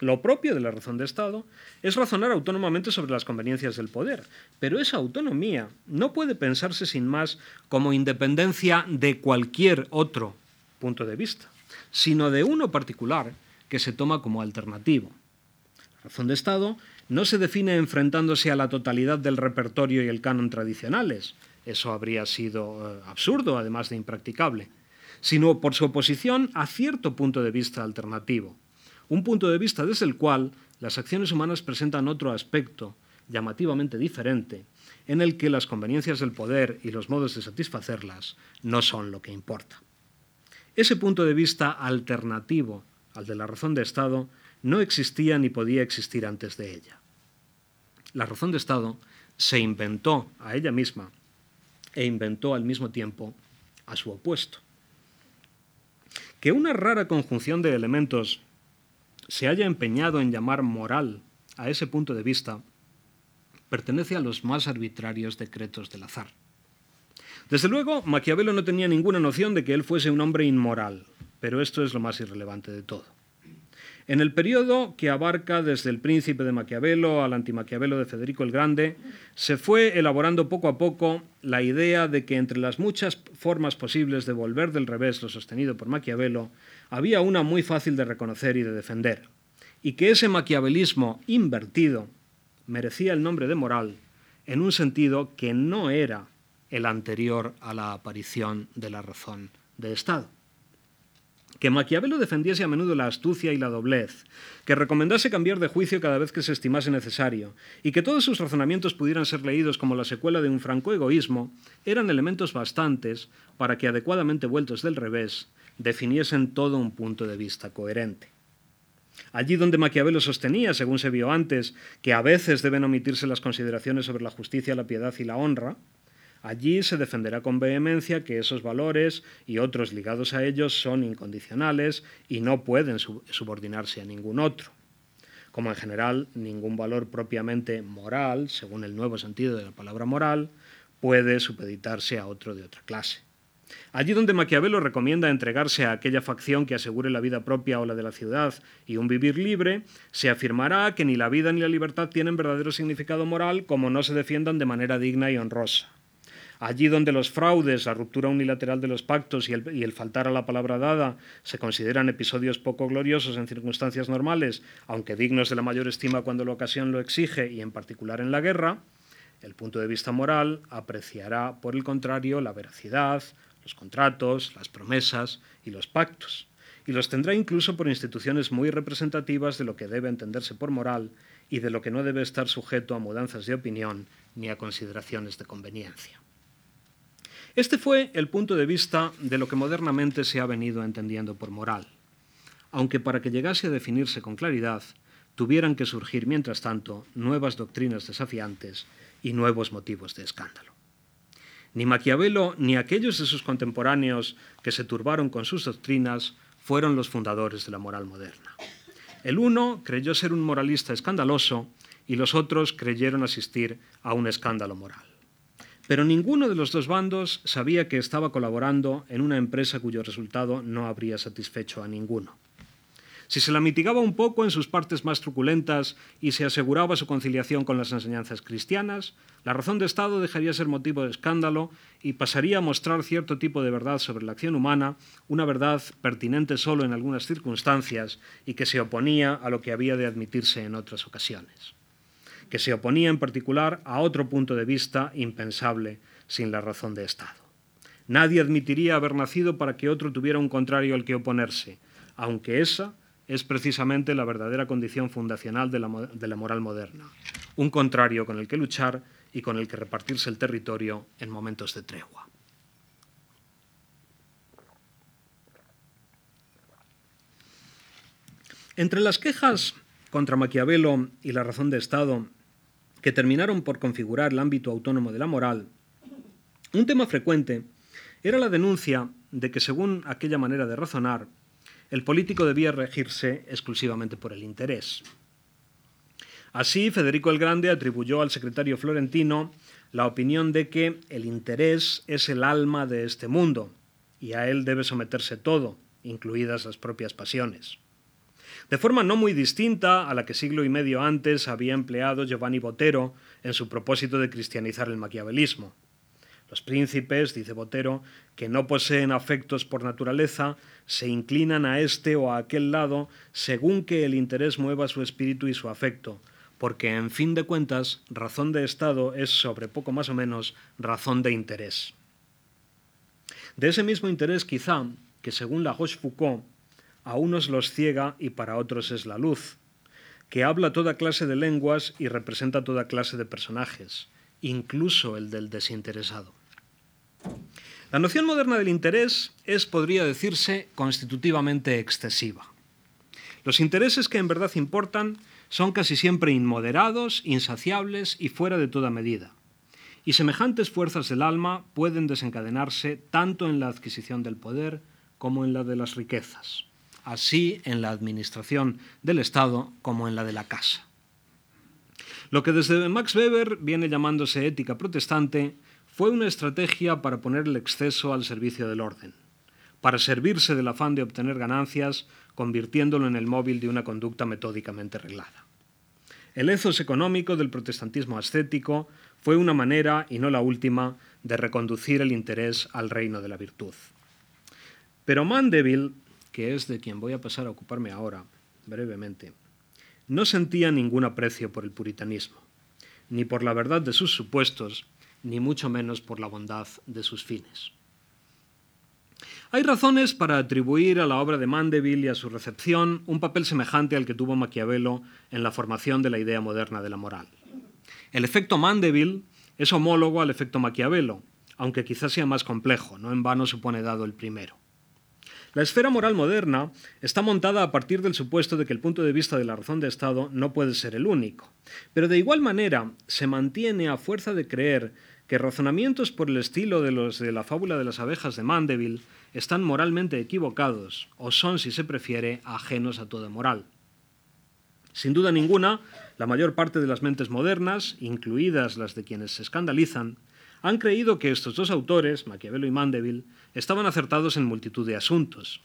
Lo propio de la razón de Estado es razonar autónomamente sobre las conveniencias del poder, pero esa autonomía no puede pensarse sin más como independencia de cualquier otro punto de vista, sino de uno particular que se toma como alternativo. La razón de Estado no se define enfrentándose a la totalidad del repertorio y el canon tradicionales, eso habría sido eh, absurdo, además de impracticable, sino por su oposición a cierto punto de vista alternativo un punto de vista desde el cual las acciones humanas presentan otro aspecto llamativamente diferente, en el que las conveniencias del poder y los modos de satisfacerlas no son lo que importa. Ese punto de vista alternativo al de la razón de Estado no existía ni podía existir antes de ella. La razón de Estado se inventó a ella misma e inventó al mismo tiempo a su opuesto. Que una rara conjunción de elementos se haya empeñado en llamar moral a ese punto de vista pertenece a los más arbitrarios decretos del azar. Desde luego, Maquiavelo no tenía ninguna noción de que él fuese un hombre inmoral, pero esto es lo más irrelevante de todo. En el periodo que abarca desde el príncipe de Maquiavelo al antimaquiavelo de Federico el Grande, se fue elaborando poco a poco la idea de que entre las muchas formas posibles de volver del revés lo sostenido por Maquiavelo, había una muy fácil de reconocer y de defender, y que ese maquiavelismo invertido merecía el nombre de moral en un sentido que no era el anterior a la aparición de la razón de Estado. Que Maquiavelo defendiese a menudo la astucia y la doblez, que recomendase cambiar de juicio cada vez que se estimase necesario, y que todos sus razonamientos pudieran ser leídos como la secuela de un franco egoísmo, eran elementos bastantes para que, adecuadamente vueltos del revés, definiesen todo un punto de vista coherente. Allí donde Maquiavelo sostenía, según se vio antes, que a veces deben omitirse las consideraciones sobre la justicia, la piedad y la honra, allí se defenderá con vehemencia que esos valores y otros ligados a ellos son incondicionales y no pueden subordinarse a ningún otro. Como en general ningún valor propiamente moral, según el nuevo sentido de la palabra moral, puede supeditarse a otro de otra clase. Allí donde Maquiavelo recomienda entregarse a aquella facción que asegure la vida propia o la de la ciudad y un vivir libre, se afirmará que ni la vida ni la libertad tienen verdadero significado moral como no se defiendan de manera digna y honrosa. Allí donde los fraudes, la ruptura unilateral de los pactos y el, faltar a la palabra dada se consideran episodios poco gloriosos en circunstancias normales, aunque dignos de la mayor estima cuando la ocasión lo exige y en particular en la guerra, el punto de vista moral apreciará, por el contrario, la veracidad, los contratos, las promesas y los pactos, y los tendrá incluso por instituciones muy representativas de lo que debe entenderse por moral y de lo que no debe estar sujeto a mudanzas de opinión ni a consideraciones de conveniencia. Este fue el punto de vista de lo que modernamente se ha venido entendiendo por moral, aunque para que llegase a definirse con claridad tuvieran que surgir, mientras tanto, nuevas doctrinas desafiantes y nuevos motivos de escándalo. Ni Maquiavelo ni aquellos de sus contemporáneos que se turbaron con sus doctrinas fueron los fundadores de la moral moderna. El uno creyó ser un moralista escandaloso y los otros creyeron asistir a un escándalo moral. Pero ninguno de los dos bandos sabía que estaba colaborando en una empresa cuyo resultado no habría satisfecho a ninguno. Si se la mitigaba un poco en sus partes más truculentas y se aseguraba su conciliación con las enseñanzas cristianas, la razón de Estado dejaría ser motivo de escándalo y pasaría a mostrar cierto tipo de verdad sobre la acción humana, una verdad pertinente solo en algunas circunstancias y que se oponía a lo que había de admitirse en otras ocasiones que se oponía en particular a otro punto de vista impensable sin la razón de Estado. Nadie admitiría haber nacido para que otro tuviera un contrario al que oponerse, aunque esa es precisamente la verdadera condición fundacional de la, moral moderna, un contrario con el que luchar y con el que repartirse el territorio en momentos de tregua. Entre las quejas contra Maquiavelo y la razón de Estado que terminaron por configurar el ámbito autónomo de la moral, un tema frecuente era la denuncia de que, según aquella manera de razonar, el político debía regirse exclusivamente por el interés. Así, Federico el Grande atribuyó al secretario florentino la opinión de que el interés es el alma de este mundo y a él debe someterse todo, incluidas las propias pasiones de forma no muy distinta a la que siglo y medio antes había empleado Giovanni Botero en su propósito de cristianizar el maquiavelismo. Los príncipes, dice Botero, que no poseen afectos por naturaleza, se inclinan a este o a aquel lado según que el interés mueva su espíritu y su afecto, porque en fin de cuentas, razón de Estado es sobre poco más o menos razón de interés. De ese mismo interés quizá que según la Rochefoucauld a unos los ciega y para otros es la luz, que habla toda clase de lenguas y representa toda clase de personajes, incluso el del desinteresado. La noción moderna del interés es, podría decirse, constitutivamente excesiva. Los intereses que en verdad importan son casi siempre inmoderados, insaciables y fuera de toda medida. Y semejantes fuerzas del alma pueden desencadenarse tanto en la adquisición del poder como en la de las riquezas así en la administración del Estado como en la de la casa. Lo que desde Max Weber viene llamándose ética protestante fue una estrategia para poner el exceso al servicio del orden, para servirse del afán de obtener ganancias, convirtiéndolo en el móvil de una conducta metódicamente reglada. El ethos económico del protestantismo ascético fue una manera, y no la última, de reconducir el interés al reino de la virtud. Pero Mandeville que es de quien voy a pasar a ocuparme ahora, brevemente, no sentía ningún aprecio por el puritanismo, ni por la verdad de sus supuestos, ni mucho menos por la bondad de sus fines. Hay razones para atribuir a la obra de Mandeville y a su recepción un papel semejante al que tuvo Maquiavelo en la formación de la idea moderna de la moral. El efecto Mandeville es homólogo al efecto Maquiavelo, aunque quizás sea más complejo, no en vano supone dado el primero. La esfera moral moderna está montada a partir del supuesto de que el punto de vista de la razón de Estado no puede ser el único, pero de igual manera se mantiene a fuerza de creer que razonamientos por el estilo de los de la fábula de las abejas de Mandeville están moralmente equivocados o son, si se prefiere, ajenos a toda moral. Sin duda ninguna, la mayor parte de las mentes modernas, incluidas las de quienes se escandalizan, han creído que estos dos autores, Maquiavelo y Mandeville, estaban acertados en multitud de asuntos.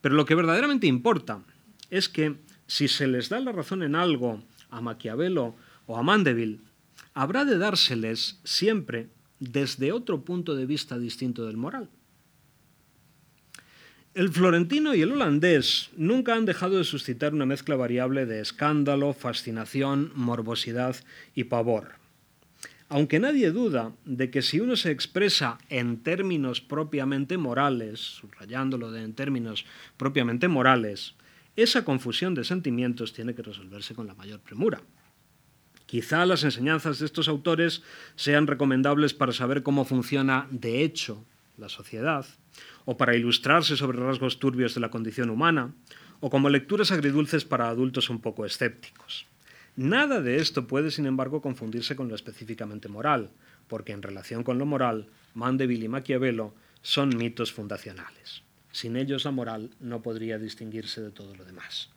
Pero lo que verdaderamente importa es que si se les da la razón en algo a Maquiavelo o a Mandeville, habrá de dárseles siempre desde otro punto de vista distinto del moral. El florentino y el holandés nunca han dejado de suscitar una mezcla variable de escándalo, fascinación, morbosidad y pavor. Aunque nadie duda de que si uno se expresa en términos propiamente morales, subrayándolo de en términos propiamente morales, esa confusión de sentimientos tiene que resolverse con la mayor premura. Quizá las enseñanzas de estos autores sean recomendables para saber cómo funciona de hecho la sociedad, o para ilustrarse sobre rasgos turbios de la condición humana, o como lecturas agridulces para adultos un poco escépticos. Nada de esto puede, sin embargo, confundirse con lo específicamente moral, porque en relación con lo moral, Mandeville y Maquiavelo son mitos fundacionales. Sin ellos la moral no podría distinguirse de todo lo demás.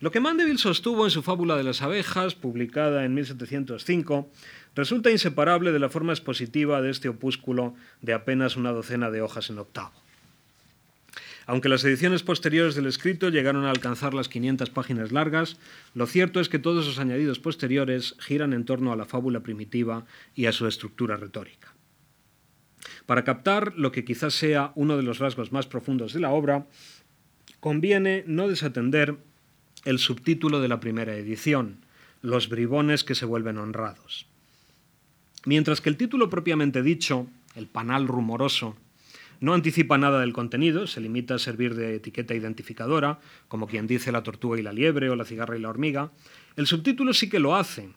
Lo que Mandeville sostuvo en su fábula de las abejas, publicada en 1705, resulta inseparable de la forma expositiva de este opúsculo de apenas una docena de hojas en octavo. Aunque las ediciones posteriores del escrito llegaron a alcanzar las 500 páginas largas, lo cierto es que todos los añadidos posteriores giran en torno a la fábula primitiva y a su estructura retórica. Para captar lo que quizás sea uno de los rasgos más profundos de la obra, conviene no desatender el subtítulo de la primera edición, Los bribones que se vuelven honrados. Mientras que el título propiamente dicho, El panal rumoroso, no anticipa nada del contenido, se limita a servir de etiqueta identificadora, como quien dice la tortuga y la liebre o la cigarra y la hormiga. El subtítulo sí que lo hace,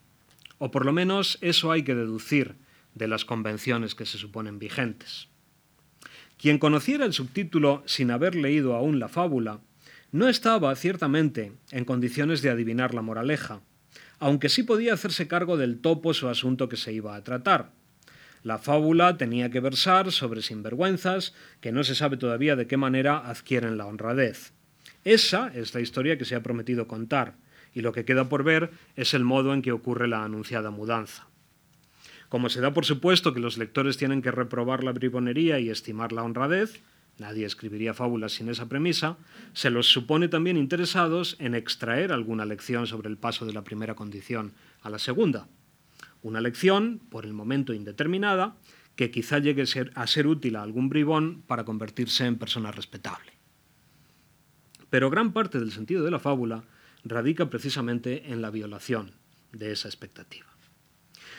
o por lo menos eso hay que deducir de las convenciones que se suponen vigentes. Quien conociera el subtítulo sin haber leído aún la fábula, no estaba, ciertamente, en condiciones de adivinar la moraleja, aunque sí podía hacerse cargo del topo o asunto que se iba a tratar. La fábula tenía que versar sobre sinvergüenzas que no se sabe todavía de qué manera adquieren la honradez. Esa es la historia que se ha prometido contar, y lo que queda por ver es el modo en que ocurre la anunciada mudanza. Como se da por supuesto que los lectores tienen que reprobar la bribonería y estimar la honradez, nadie escribiría fábulas sin esa premisa, se los supone también interesados en extraer alguna lección sobre el paso de la primera condición a la segunda, una lección, por el momento indeterminada, que quizá llegue a ser útil a algún bribón para convertirse en persona respetable. Pero gran parte del sentido de la fábula radica precisamente en la violación de esa expectativa.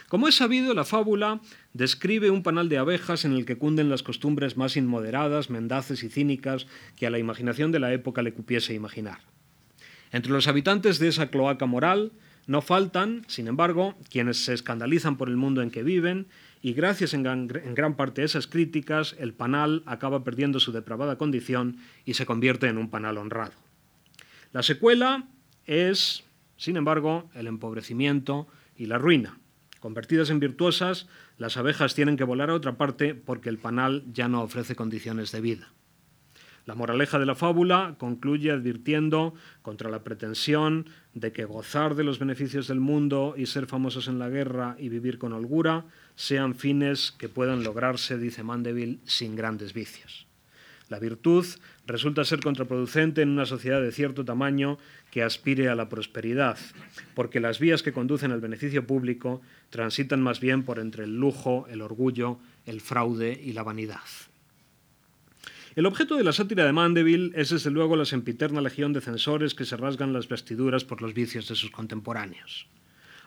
Como es sabido, la fábula describe un panal de abejas en el que cunden las costumbres más inmoderadas, mendaces y cínicas que a la imaginación de la época le cupiese imaginar. Entre los habitantes de esa cloaca moral no faltan, sin embargo, quienes se escandalizan por el mundo en que viven y gracias en gran, parte a esas críticas, el panal acaba perdiendo su depravada condición y se convierte en un panal honrado. La secuela es, sin embargo, el empobrecimiento y la ruina. Convertidas en virtuosas, las abejas tienen que volar a otra parte porque el panal ya no ofrece condiciones de vida. La moraleja de la fábula concluye advirtiendo contra la pretensión de que gozar de los beneficios del mundo y ser famosos en la guerra y vivir con holgura sean fines que puedan lograrse, dice Mandeville, sin grandes vicios. La virtud resulta ser contraproducente en una sociedad de cierto tamaño que aspire a la prosperidad, porque las vías que conducen al beneficio público transitan más bien por entre el lujo, el orgullo, el fraude y la vanidad. El objeto de la sátira de Mandeville es desde luego la sempiterna legión de censores que se rasgan las vestiduras por los vicios de sus contemporáneos.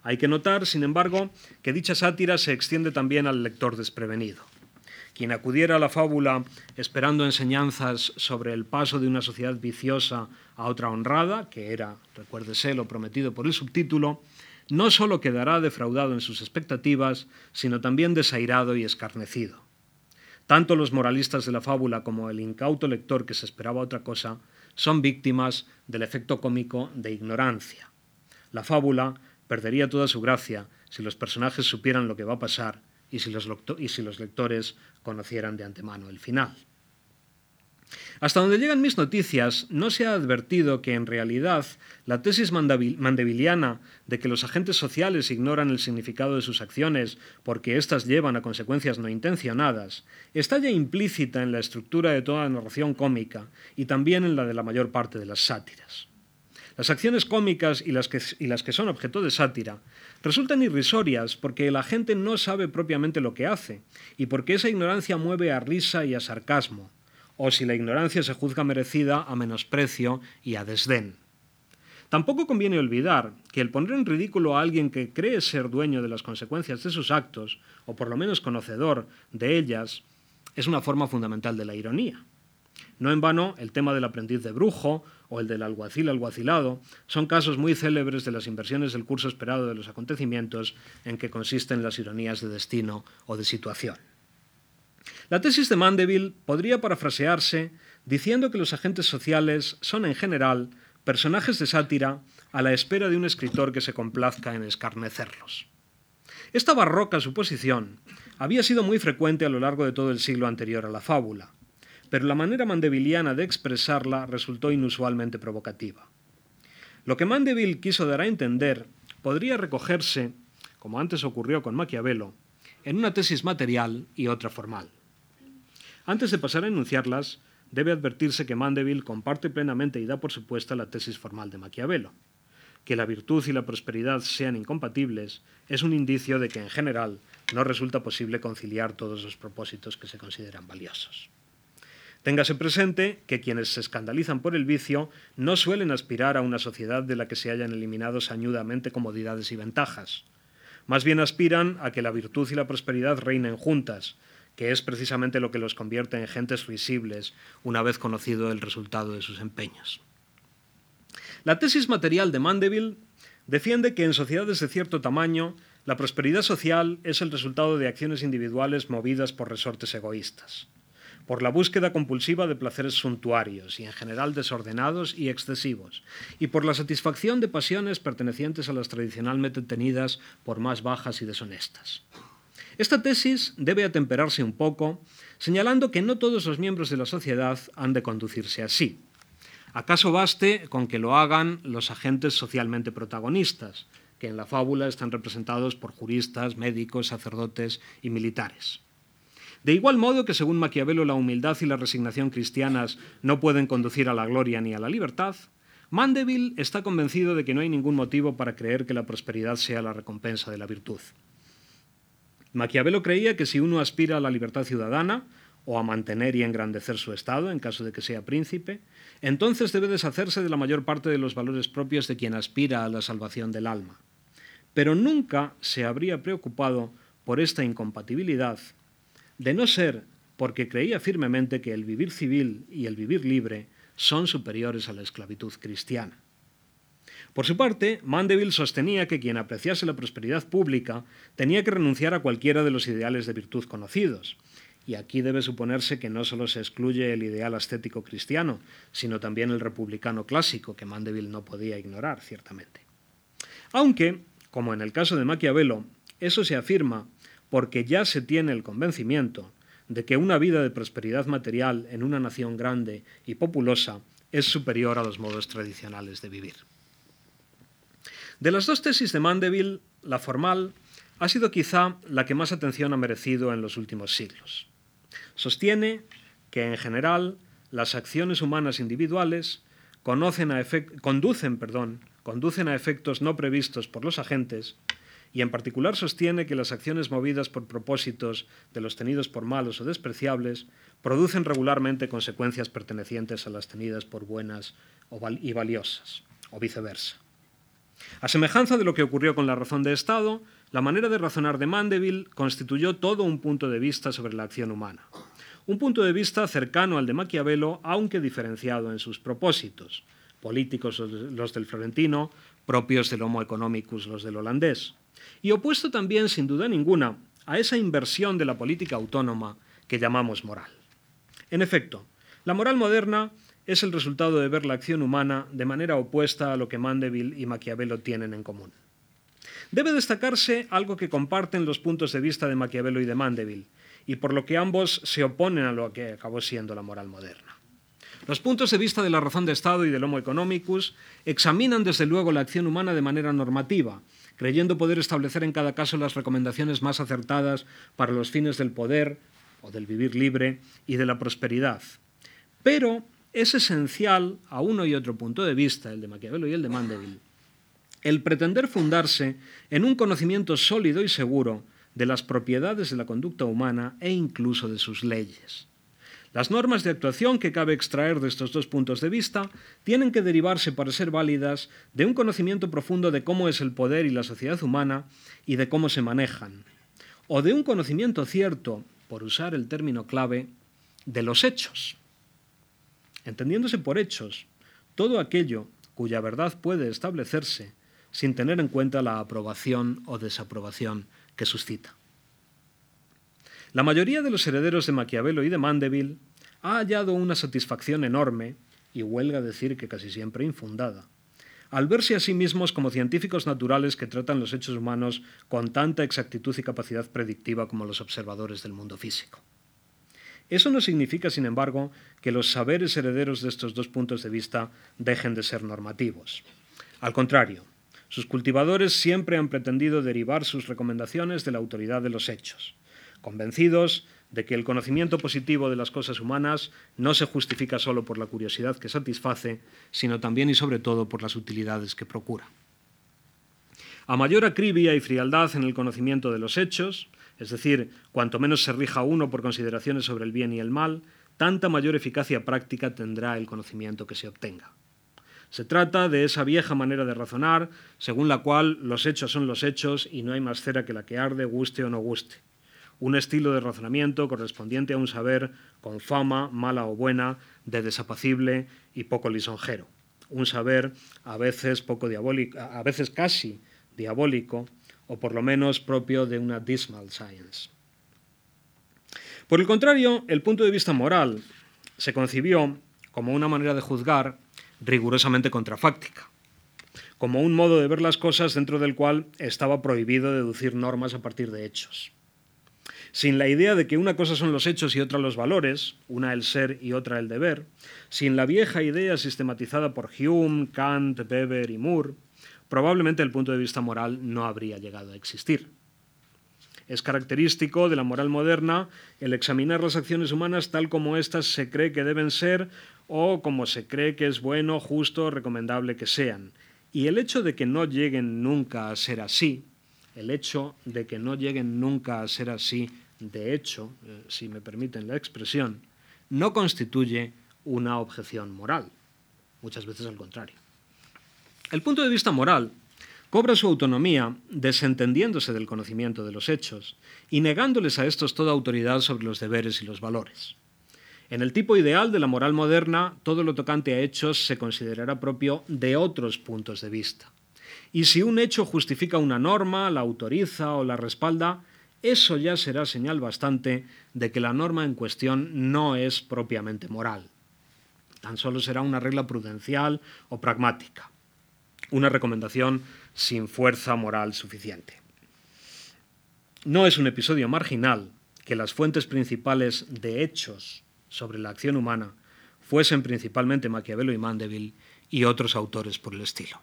Hay que notar, sin embargo, que dicha sátira se extiende también al lector desprevenido. Quien acudiera a la fábula esperando enseñanzas sobre el paso de una sociedad viciosa a otra honrada, que era, recuérdese, lo prometido por el subtítulo, no solo quedará defraudado en sus expectativas, sino también desairado y escarnecido. Tanto los moralistas de la fábula como el incauto lector que se esperaba otra cosa son víctimas del efecto cómico de ignorancia. La fábula perdería toda su gracia si los personajes supieran lo que va a pasar y si los, y si los lectores conocieran de antemano el final. Hasta donde llegan mis noticias, no se ha advertido que en realidad la tesis mandeviliana de que los agentes sociales ignoran el significado de sus acciones porque éstas llevan a consecuencias no intencionadas, está ya implícita en la estructura de toda narración cómica y también en la de la mayor parte de las sátiras. Las acciones cómicas y las, que, y las que son objeto de sátira resultan irrisorias porque la gente no sabe propiamente lo que hace y porque esa ignorancia mueve a risa y a sarcasmo, o si la ignorancia se juzga merecida a menosprecio y a desdén. Tampoco conviene olvidar que el poner en ridículo a alguien que cree ser dueño de las consecuencias de sus actos, o por lo menos conocedor de ellas, es una forma fundamental de la ironía. No en vano, el tema del aprendiz de brujo o el del alguacil alguacilado son casos muy célebres de las inversiones del curso esperado de los acontecimientos en que consisten las ironías de destino o de situación. La tesis de Mandeville podría parafrasearse diciendo que los agentes sociales son en general personajes de sátira a la espera de un escritor que se complazca en escarnecerlos. Esta barroca suposición había sido muy frecuente a lo largo de todo el siglo anterior a la fábula, pero la manera mandeviliana de expresarla resultó inusualmente provocativa. Lo que Mandeville quiso dar a entender podría recogerse, como antes ocurrió con Maquiavelo, en una tesis material y otra formal. Antes de pasar a enunciarlas, debe advertirse que Mandeville comparte plenamente y da por supuesta la tesis formal de Maquiavelo. Que la virtud y la prosperidad sean incompatibles es un indicio de que en general no resulta posible conciliar todos los propósitos que se consideran valiosos. Téngase presente que quienes se escandalizan por el vicio no suelen aspirar a una sociedad de la que se hayan eliminado sañudamente comodidades y ventajas. Más bien aspiran a que la virtud y la prosperidad reinen juntas, que es precisamente lo que los convierte en gentes risibles una vez conocido el resultado de sus empeños. La tesis material de Mandeville defiende que en sociedades de cierto tamaño la prosperidad social es el resultado de acciones individuales movidas por resortes egoístas, por la búsqueda compulsiva de placeres suntuarios y en general desordenados y excesivos, y por la satisfacción de pasiones pertenecientes a las tradicionalmente tenidas por más bajas y deshonestas. Esta tesis debe atemperarse un poco, señalando que no todos los miembros de la sociedad han de conducirse así. ¿Acaso baste con que lo hagan los agentes socialmente protagonistas, que en la fábula están representados por juristas, médicos, sacerdotes y militares? De igual modo que según Maquiavelo la humildad y la resignación cristianas no pueden conducir a la gloria ni a la libertad, Mandeville está convencido de que no hay ningún motivo para creer que la prosperidad sea la recompensa de la virtud. Maquiavelo creía que si uno aspira a la libertad ciudadana, o a mantener y engrandecer su Estado en caso de que sea príncipe, entonces debe deshacerse de la mayor parte de los valores propios de quien aspira a la salvación del alma. Pero nunca se habría preocupado por esta incompatibilidad, de no ser porque creía firmemente que el vivir civil y el vivir libre son superiores a la esclavitud cristiana. Por su parte, Mandeville sostenía que quien apreciase la prosperidad pública tenía que renunciar a cualquiera de los ideales de virtud conocidos. Y aquí debe suponerse que no solo se excluye el ideal ascético cristiano, sino también el republicano clásico, que Mandeville no podía ignorar, ciertamente. Aunque, como en el caso de Maquiavelo, eso se afirma porque ya se tiene el convencimiento de que una vida de prosperidad material en una nación grande y populosa es superior a los modos tradicionales de vivir. De las dos tesis de Mandeville, la formal ha sido quizá la que más atención ha merecido en los últimos siglos. Sostiene que, en general, las acciones humanas individuales conducen perdón, conducen a efectos no previstos por los agentes y en particular sostiene que las acciones movidas por propósitos de los tenidos por malos o despreciables producen regularmente consecuencias pertenecientes a las tenidas por buenas y valiosas, o viceversa. A semejanza de lo que ocurrió con la razón de Estado, la manera de razonar de Mandeville constituyó todo un punto de vista sobre la acción humana. Un punto de vista cercano al de Maquiavelo, aunque diferenciado en sus propósitos. Políticos los del florentino, propios del Homo economicus los del holandés. Y opuesto también, sin duda ninguna, a esa inversión de la política autónoma que llamamos moral. En efecto, la moral moderna es el resultado de ver la acción humana de manera opuesta a lo que Mandeville y Maquiavelo tienen en común. Debe destacarse algo que comparten los puntos de vista de Maquiavelo y de Mandeville, y por lo que ambos se oponen a lo que acabó siendo la moral moderna. Los puntos de vista de la razón de Estado y del Homo economicus examinan desde luego la acción humana de manera normativa, creyendo poder establecer en cada caso las recomendaciones más acertadas para los fines del poder o del vivir libre y de la prosperidad. Pero es esencial a uno y otro punto de vista, el de Maquiavelo y el de Mandeville, el pretender fundarse en un conocimiento sólido y seguro de las propiedades de la conducta humana e incluso de sus leyes. Las normas de actuación que cabe extraer de estos dos puntos de vista tienen que derivarse para ser válidas de un conocimiento profundo de cómo es el poder y la sociedad humana y de cómo se manejan, o de un conocimiento cierto, por usar el término clave, de los hechos. Entendiéndose por hechos todo aquello cuya verdad puede establecerse sin tener en cuenta la aprobación o desaprobación que suscita. La mayoría de los herederos de Maquiavelo y de Mandeville ha hallado una satisfacción enorme, y huelga decir que casi siempre infundada, al verse a sí mismos como científicos naturales que tratan los hechos humanos con tanta exactitud y capacidad predictiva como los observadores del mundo físico. Eso no significa, sin embargo, que los saberes herederos de estos dos puntos de vista dejen de ser normativos. Al contrario, sus cultivadores siempre han pretendido derivar sus recomendaciones de la autoridad de los hechos, convencidos de que el conocimiento positivo de las cosas humanas no se justifica solo por la curiosidad que satisface, sino también y sobre todo por las utilidades que procura. A mayor acribia y frialdad en el conocimiento de los hechos, es decir, cuanto menos se rija uno por consideraciones sobre el bien y el mal, tanta mayor eficacia práctica tendrá el conocimiento que se obtenga. Se trata de esa vieja manera de razonar, según la cual los hechos son los hechos y no hay más cera que la que arde, guste o no guste. Un estilo de razonamiento correspondiente a un saber con fama, mala o buena, de desapacible y poco lisonjero. Un saber a veces poco diabólico, a veces casi diabólico, o por lo menos propio de una dismal science. Por el contrario, el punto de vista moral se concibió como una manera de juzgar rigurosamente contrafáctica, como un modo de ver las cosas dentro del cual estaba prohibido deducir normas a partir de hechos. Sin la idea de que una cosa son los hechos y otra los valores, una el ser y otra el deber, sin la vieja idea sistematizada por Hume, Kant, Weber y Moore, probablemente el punto de vista moral no habría llegado a existir. Es característico de la moral moderna el examinar las acciones humanas tal como éstas se cree que deben ser o como se cree que es bueno, justo, recomendable que sean. Y el hecho de que no lleguen nunca a ser así, el hecho de que no lleguen nunca a ser así, de hecho, eh, si me permiten la expresión, no constituye una objeción moral, muchas veces al contrario. El punto de vista moral cobra su autonomía desentendiéndose del conocimiento de los hechos y negándoles a estos toda autoridad sobre los deberes y los valores. En el tipo ideal de la moral moderna, todo lo tocante a hechos se considerará propio de otros puntos de vista. Y si un hecho justifica una norma, la autoriza o la respalda, eso ya será señal bastante de que la norma en cuestión no es propiamente moral. Tan solo será una regla prudencial o pragmática, una recomendación sin fuerza moral suficiente. No es un episodio marginal que las fuentes principales de hechos sobre la acción humana fuesen principalmente Maquiavelo y Mandeville y otros autores por el estilo.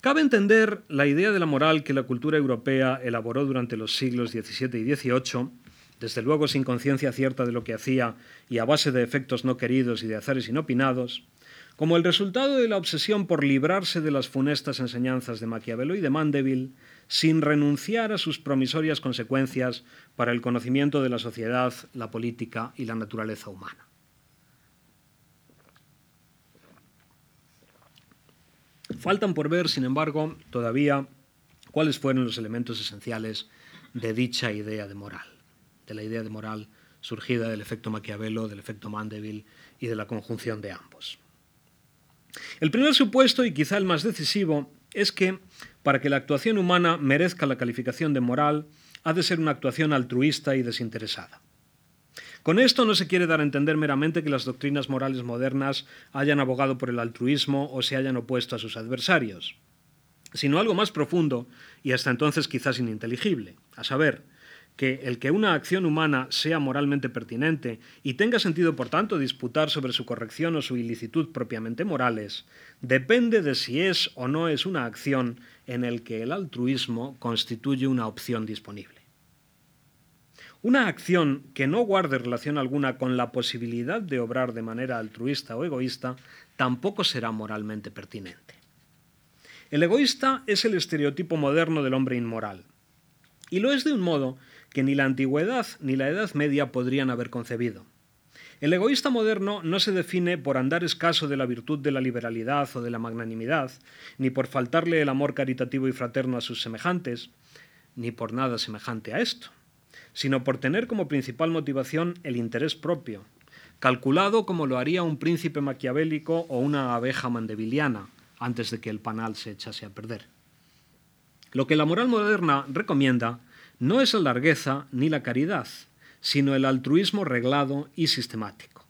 Cabe entender la idea de la moral que la cultura europea elaboró durante los siglos XVII y XVIII, desde luego sin conciencia cierta de lo que hacía y a base de efectos no queridos y de azares inopinados, como el resultado de la obsesión por librarse de las funestas enseñanzas de Maquiavelo y de Mandeville, sin renunciar a sus promisorias consecuencias para el conocimiento de la sociedad, la política y la naturaleza humana. Faltan por ver, sin embargo, todavía cuáles fueron los elementos esenciales de dicha idea de moral, de la idea de moral surgida del efecto Maquiavelo, del efecto Mandeville y de la conjunción de ambos. El primer supuesto, y quizá el más decisivo, es que para que la actuación humana merezca la calificación de moral, ha de ser una actuación altruista y desinteresada. Con esto no se quiere dar a entender meramente que las doctrinas morales modernas hayan abogado por el altruismo o se hayan opuesto a sus adversarios, sino algo más profundo y hasta entonces quizás ininteligible, a saber, que el que una acción humana sea moralmente pertinente y tenga sentido, por tanto, disputar sobre su corrección o su ilicitud propiamente morales, depende de si es o no es una acción en el que el altruismo constituye una opción disponible. Una acción que no guarde relación alguna con la posibilidad de obrar de manera altruista o egoísta tampoco será moralmente pertinente. El egoísta es el estereotipo moderno del hombre inmoral, y lo es de un modo que ni la antigüedad ni la Edad Media podrían haber concebido. El egoísta moderno no se define por andar escaso de la virtud de la liberalidad o de la magnanimidad, ni por faltarle el amor caritativo y fraterno a sus semejantes, ni por nada semejante a esto, sino por tener como principal motivación el interés propio, calculado como lo haría un príncipe maquiavélico o una abeja mandeviliana, antes de que el panal se echase a perder. Lo que la moral moderna recomienda no es la largueza ni la caridad, sino el altruismo reglado y sistemático.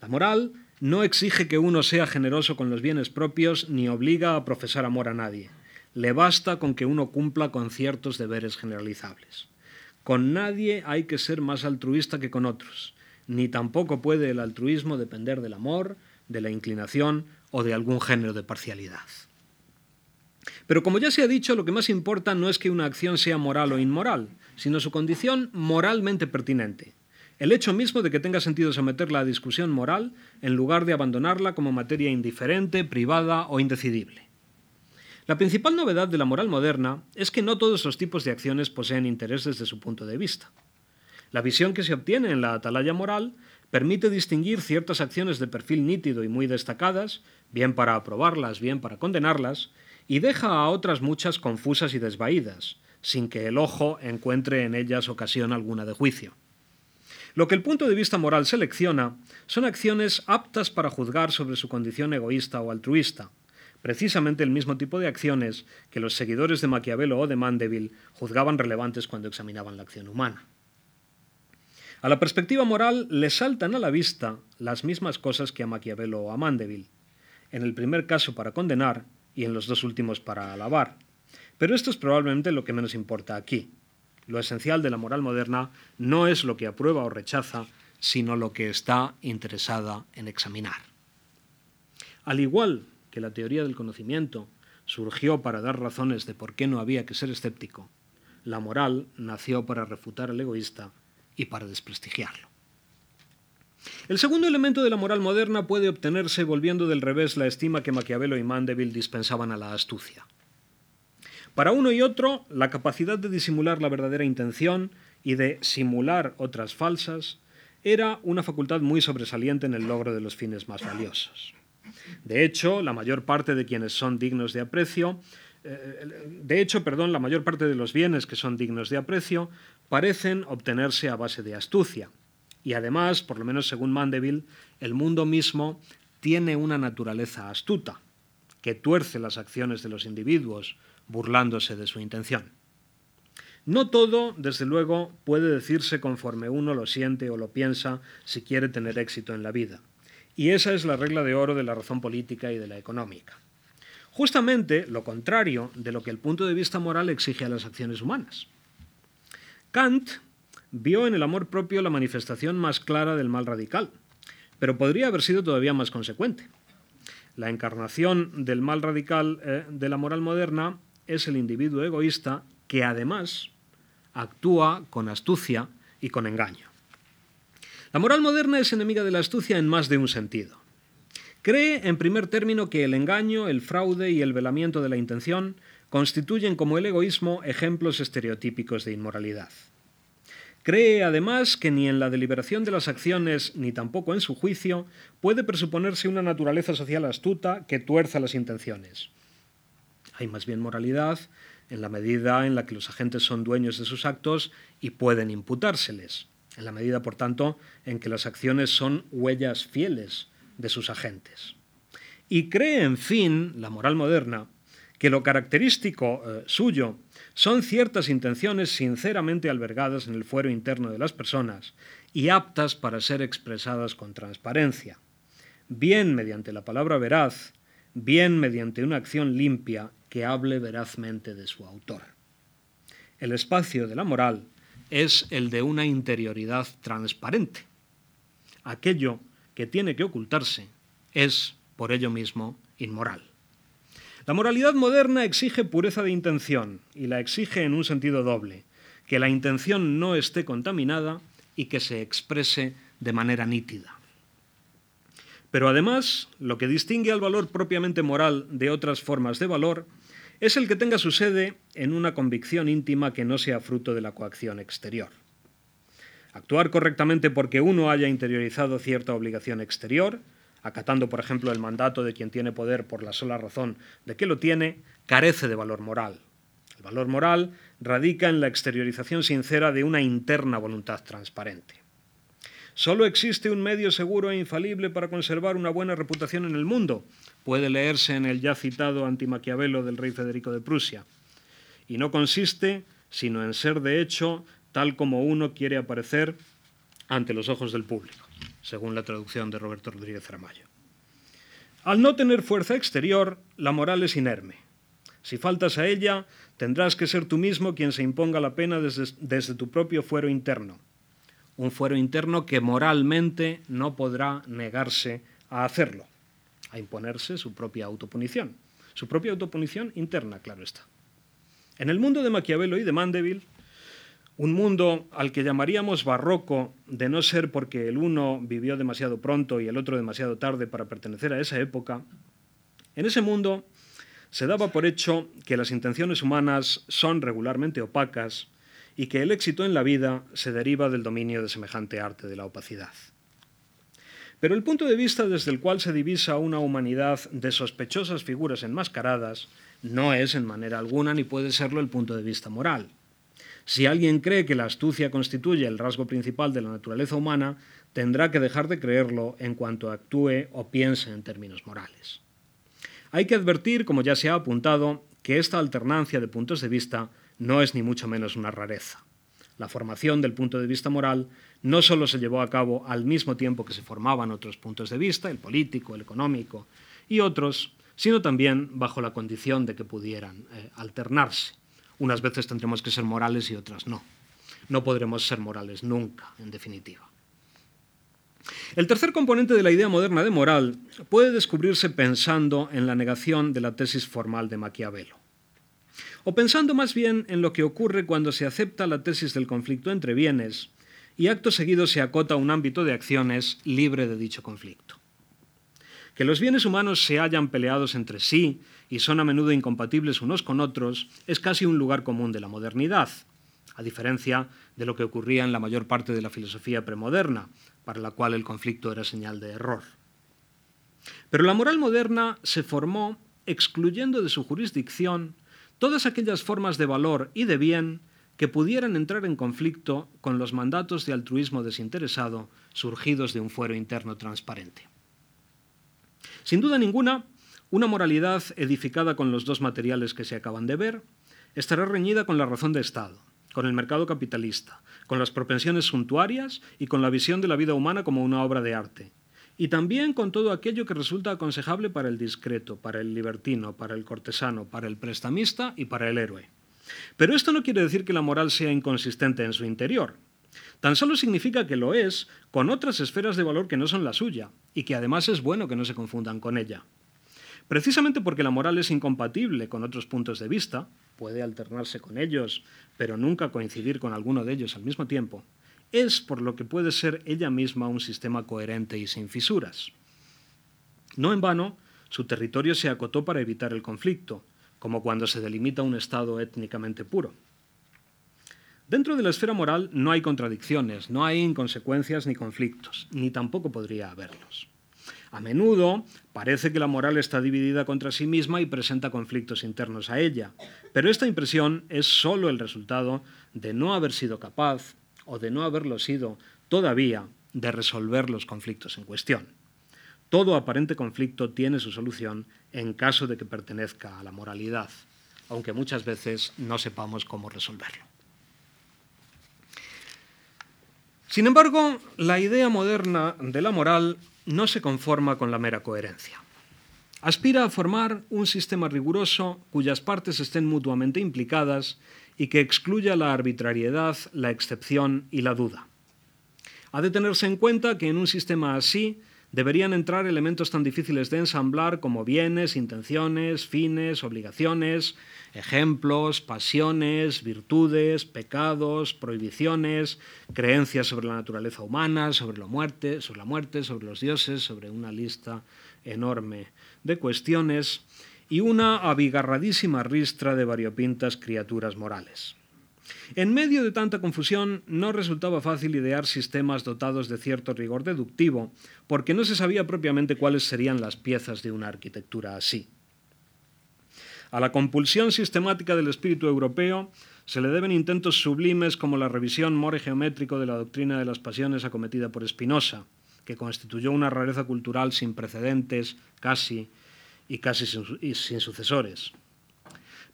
La moral no exige que uno sea generoso con los bienes propios ni obliga a profesar amor a nadie. Le basta con que uno cumpla con ciertos deberes generalizables. Con nadie hay que ser más altruista que con otros, ni tampoco puede el altruismo depender del amor, de la inclinación o de algún género de parcialidad. Pero como ya se ha dicho, lo que más importa no es que una acción sea moral o inmoral, sino su condición moralmente pertinente. El hecho mismo de que tenga sentido someterla a discusión moral en lugar de abandonarla como materia indiferente, privada o indecidible. La principal novedad de la moral moderna es que no todos los tipos de acciones poseen interés desde su punto de vista. La visión que se obtiene en la atalaya moral permite distinguir ciertas acciones de perfil nítido y muy destacadas, bien para aprobarlas, bien para condenarlas, y deja a otras muchas confusas y desvaídas, sin que el ojo encuentre en ellas ocasión alguna de juicio. Lo que el punto de vista moral selecciona son acciones aptas para juzgar sobre su condición egoísta o altruista, precisamente el mismo tipo de acciones que los seguidores de Maquiavelo o de Mandeville juzgaban relevantes cuando examinaban la acción humana. A la perspectiva moral le saltan a la vista las mismas cosas que a Maquiavelo o a Mandeville, en el primer caso para condenar y en los dos últimos para alabar. Pero esto es probablemente lo que menos importa aquí. Lo esencial de la moral moderna no es lo que aprueba o rechaza, sino lo que está interesada en examinar. Al igual que la teoría del conocimiento surgió para dar razones de por qué no había que ser escéptico, la moral nació para refutar al egoísta y para desprestigiarlo. El segundo elemento de la moral moderna puede obtenerse volviendo del revés la estima que Maquiavelo y Mandeville dispensaban a la astucia. Para uno y otro, la capacidad de disimular la verdadera intención y de simular otras falsas era una facultad muy sobresaliente en el logro de los fines más valiosos. De hecho, la mayor parte de quienes son dignos de aprecio, eh, de hecho, perdón, la mayor parte de los bienes que son dignos de aprecio parecen obtenerse a base de astucia, y además, por lo menos según Mandeville, el mundo mismo tiene una naturaleza astuta, que tuerce las acciones de los individuos, burlándose de su intención. No todo, desde luego, puede decirse conforme uno lo siente o lo piensa si quiere tener éxito en la vida. Y esa es la regla de oro de la razón política y de la económica. Justamente lo contrario de lo que el punto de vista moral exige a las acciones humanas. Kant vio en el amor propio la manifestación más clara del mal radical, pero podría haber sido todavía más consecuente. La encarnación del mal radical eh, de la moral moderna es el individuo egoísta que además actúa con astucia y con engaño. La moral moderna es enemiga de la astucia en más de un sentido. Cree, en primer término, que el engaño, el fraude y el velamiento de la intención constituyen como el egoísmo ejemplos estereotípicos de inmoralidad. Cree además que ni en la deliberación de las acciones ni tampoco en su juicio puede presuponerse una naturaleza social astuta que tuerza las intenciones. Hay más bien moralidad en la medida en la que los agentes son dueños de sus actos y pueden imputárseles, en la medida, por tanto, en que las acciones son huellas fieles de sus agentes. Y cree, en fin, la moral moderna, que lo característico eh, suyo son ciertas intenciones sinceramente albergadas en el fuero interno de las personas y aptas para ser expresadas con transparencia, bien mediante la palabra veraz, bien mediante una acción limpia que hable verazmente de su autor. El espacio de la moral es el de una interioridad transparente. Aquello que tiene que ocultarse es, por ello mismo, inmoral. La moralidad moderna exige pureza de intención, y la exige en un sentido doble. que la intención no esté contaminada y que se exprese de manera nítida. Pero además, lo que distingue al valor propiamente moral de otras formas de valor es el que tenga su sede en una convicción íntima que no sea fruto de la coacción exterior. Actuar correctamente porque uno haya interiorizado cierta obligación exterior, acatando, por ejemplo, el mandato de quien tiene poder por la sola razón de que lo tiene, carece de valor moral. El valor moral radica en la exteriorización sincera de una interna voluntad transparente. Solo existe un medio seguro e infalible para conservar una buena reputación en el mundo. Puede leerse en el ya citado antimaquiavelo del rey Federico de Prusia. Y no consiste sino en ser de hecho tal como uno quiere aparecer ante los ojos del público, según la traducción de Roberto Rodríguez Aramayo. Al no tener fuerza exterior, la moral es inerme. Si faltas a ella, tendrás que ser tú mismo quien se imponga la pena desde, desde tu propio fuero interno un fuero interno que moralmente no podrá negarse a hacerlo, a imponerse su propia autopunición, su propia autopunición interna, claro está. En el mundo de Maquiavelo y de Mandeville, un mundo al que llamaríamos barroco, de no ser porque el uno vivió demasiado pronto y el otro demasiado tarde para pertenecer a esa época, en ese mundo se daba por hecho que las intenciones humanas son regularmente opacas y que el éxito en la vida se deriva del dominio de semejante arte de la opacidad. Pero el punto de vista desde el cual se divisa una humanidad de sospechosas figuras enmascaradas no es en manera alguna ni puede serlo el punto de vista moral. Si alguien cree que la astucia constituye el rasgo principal de la naturaleza humana, tendrá que dejar de creerlo en cuanto actúe o piense en términos morales. Hay que advertir, como ya se ha apuntado, que esta alternancia de puntos de vista no es ni mucho menos una rareza. La formación del punto de vista moral no solo se llevó a cabo al mismo tiempo que se formaban otros puntos de vista, el político, el económico y otros, sino también bajo la condición de que pudieran eh, alternarse. Unas veces tendremos que ser morales y otras no. No podremos ser morales nunca, en definitiva. El tercer componente de la idea moderna de moral puede descubrirse pensando en la negación de la tesis formal de Maquiavelo o pensando más bien en lo que ocurre cuando se acepta la tesis del conflicto entre bienes y acto seguido se acota un ámbito de acciones libre de dicho conflicto. Que los bienes humanos se hayan peleados entre sí y son a menudo incompatibles unos con otros es casi un lugar común de la modernidad, a diferencia de lo que ocurría en la mayor parte de la filosofía premoderna, para la cual el conflicto era señal de error. Pero la moral moderna se formó excluyendo de su jurisdicción todas aquellas formas de valor y de bien que pudieran entrar en conflicto con los mandatos de altruismo desinteresado surgidos de un fuero interno transparente. Sin duda ninguna, una moralidad edificada con los dos materiales que se acaban de ver estará reñida con la razón de Estado, con el mercado capitalista, con las propensiones suntuarias y con la visión de la vida humana como una obra de arte, y también con todo aquello que resulta aconsejable para el discreto, para el libertino, para el cortesano, para el prestamista y para el héroe. Pero esto no quiere decir que la moral sea inconsistente en su interior. Tan solo significa que lo es con otras esferas de valor que no son la suya, y que además es bueno que no se confundan con ella. Precisamente porque la moral es incompatible con otros puntos de vista, puede alternarse con ellos, pero nunca coincidir con alguno de ellos al mismo tiempo, es por lo que puede ser ella misma un sistema coherente y sin fisuras. No en vano, su territorio se acotó para evitar el conflicto, como cuando se delimita un Estado étnicamente puro. Dentro de la esfera moral no hay contradicciones, no hay inconsecuencias ni conflictos, ni tampoco podría haberlos. A menudo parece que la moral está dividida contra sí misma y presenta conflictos internos a ella, pero esta impresión es sólo el resultado de no haber sido capaz, o de no haberlo sido todavía de resolver los conflictos en cuestión. Todo aparente conflicto tiene su solución en caso de que pertenezca a la moralidad, aunque muchas veces no sepamos cómo resolverlo. Sin embargo, la idea moderna de la moral no se conforma con la mera coherencia. Aspira a formar un sistema riguroso cuyas partes estén mutuamente implicadas y que excluya la arbitrariedad, la excepción y la duda. Ha de tenerse en cuenta que en un sistema así deberían entrar elementos tan difíciles de ensamblar como bienes, intenciones, fines, obligaciones, ejemplos, pasiones, virtudes, pecados, prohibiciones, creencias sobre la naturaleza humana, sobre la muerte, sobre la muerte, sobre los dioses, sobre una lista enorme de cuestiones y una abigarradísima ristra de variopintas criaturas morales. En medio de tanta confusión, no resultaba fácil idear sistemas dotados de cierto rigor deductivo, porque no se sabía propiamente cuáles serían las piezas de una arquitectura así. A la compulsión sistemática del espíritu europeo se le deben intentos sublimes como la revisión more geométrico de la doctrina de las pasiones acometida por Spinoza, que constituyó una rareza cultural sin precedentes, casi, y casi sin sucesores.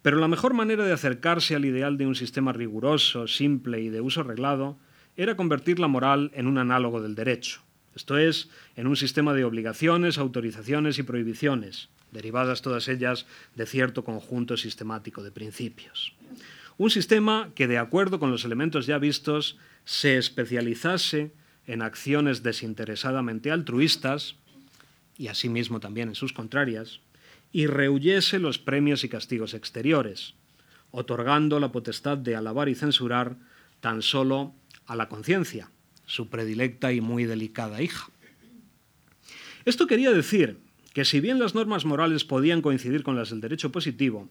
Pero la mejor manera de acercarse al ideal de un sistema riguroso, simple y de uso reglado era convertir la moral en un análogo del derecho, esto es, en un sistema de obligaciones, autorizaciones y prohibiciones, derivadas todas ellas de cierto conjunto sistemático de principios. Un sistema que, de acuerdo con los elementos ya vistos, se especializase en acciones desinteresadamente altruistas, y asimismo también en sus contrarias, y rehuyese los premios y castigos exteriores, otorgando la potestad de alabar y censurar tan solo a la conciencia, su predilecta y muy delicada hija. Esto quería decir que si bien las normas morales podían coincidir con las del derecho positivo,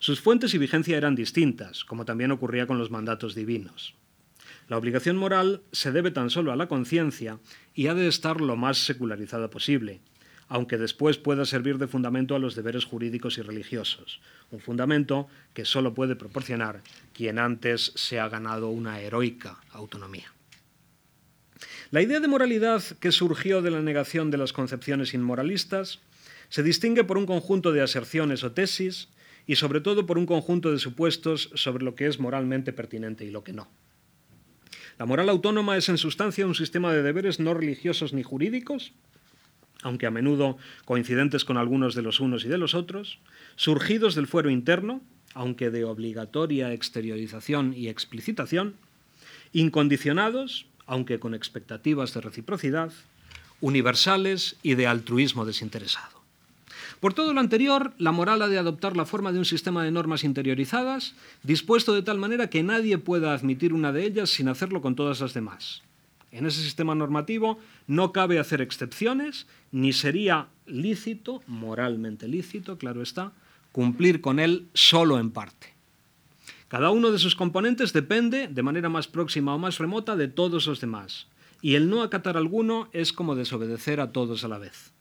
sus fuentes y vigencia eran distintas, como también ocurría con los mandatos divinos. La obligación moral se debe tan solo a la conciencia y ha de estar lo más secularizada posible, aunque después pueda servir de fundamento a los deberes jurídicos y religiosos, un fundamento que solo puede proporcionar quien antes se ha ganado una heroica autonomía. La idea de moralidad que surgió de la negación de las concepciones inmoralistas se distingue por un conjunto de aserciones o tesis y sobre todo por un conjunto de supuestos sobre lo que es moralmente pertinente y lo que no. La moral autónoma es en sustancia un sistema de deberes no religiosos ni jurídicos aunque a menudo coincidentes con algunos de los unos y de los otros, surgidos del fuero interno, aunque de obligatoria exteriorización y explicitación, incondicionados, aunque con expectativas de reciprocidad, universales y de altruismo desinteresado. Por todo lo anterior, la moral ha de adoptar la forma de un sistema de normas interiorizadas, dispuesto de tal manera que nadie pueda admitir una de ellas sin hacerlo con todas las demás. En ese sistema normativo no cabe hacer excepciones, ni sería lícito, moralmente lícito, claro está, cumplir con él solo en parte. Cada uno de sus componentes depende, de manera más próxima o más remota, de todos los demás, y el no acatar alguno es como desobedecer a todos a la vez.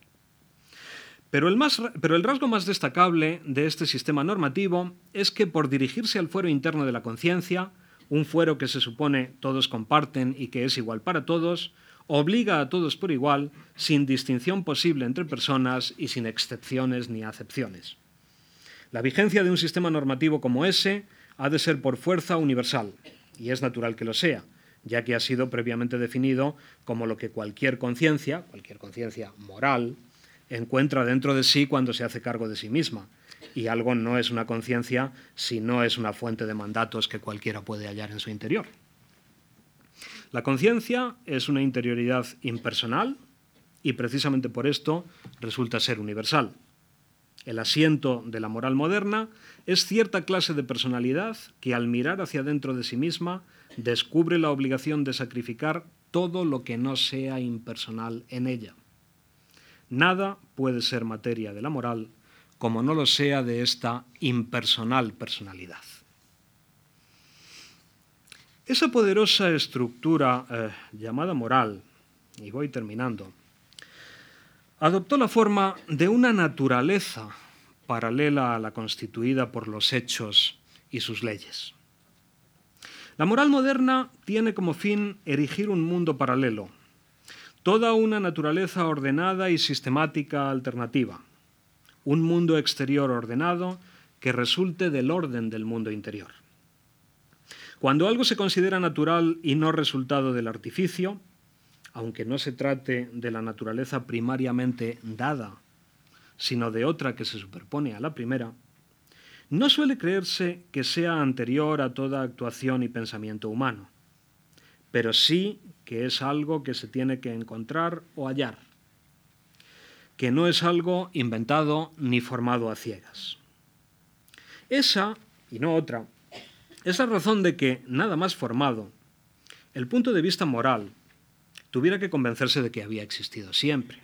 Pero el, pero el, rasgo más destacable de este sistema normativo es que por dirigirse al fuero interno de la conciencia, un fuero que se supone todos comparten y que es igual para todos, obliga a todos por igual, sin distinción posible entre personas y sin excepciones ni acepciones. La vigencia de un sistema normativo como ese ha de ser por fuerza universal, y es natural que lo sea, ya que ha sido previamente definido como lo que cualquier conciencia, cualquier conciencia moral, encuentra dentro de sí cuando se hace cargo de sí misma, y algo no es una conciencia si no es una fuente de mandatos que cualquiera puede hallar en su interior. La conciencia es una interioridad impersonal y precisamente por esto resulta ser universal. El asiento de la moral moderna es cierta clase de personalidad que al mirar hacia dentro de sí misma descubre la obligación de sacrificar todo lo que no sea impersonal en ella. Nada puede ser materia de la moral como no lo sea de esta impersonal personalidad. Esa poderosa estructura eh, llamada moral, y voy terminando, adoptó la forma de una naturaleza paralela a la constituida por los hechos y sus leyes. La moral moderna tiene como fin erigir un mundo paralelo, toda una naturaleza ordenada y sistemática alternativa, un mundo exterior ordenado que resulte del orden del mundo interior. Cuando algo se considera natural y no resultado del artificio, aunque no se trate de la naturaleza primariamente dada, sino de otra que se superpone a la primera, no suele creerse que sea anterior a toda actuación y pensamiento humano, pero sí que es algo que se tiene que encontrar o hallar que no es algo inventado ni formado a ciegas. Esa, y no otra, es la razón de que, nada más formado, el punto de vista moral tuviera que convencerse de que había existido siempre.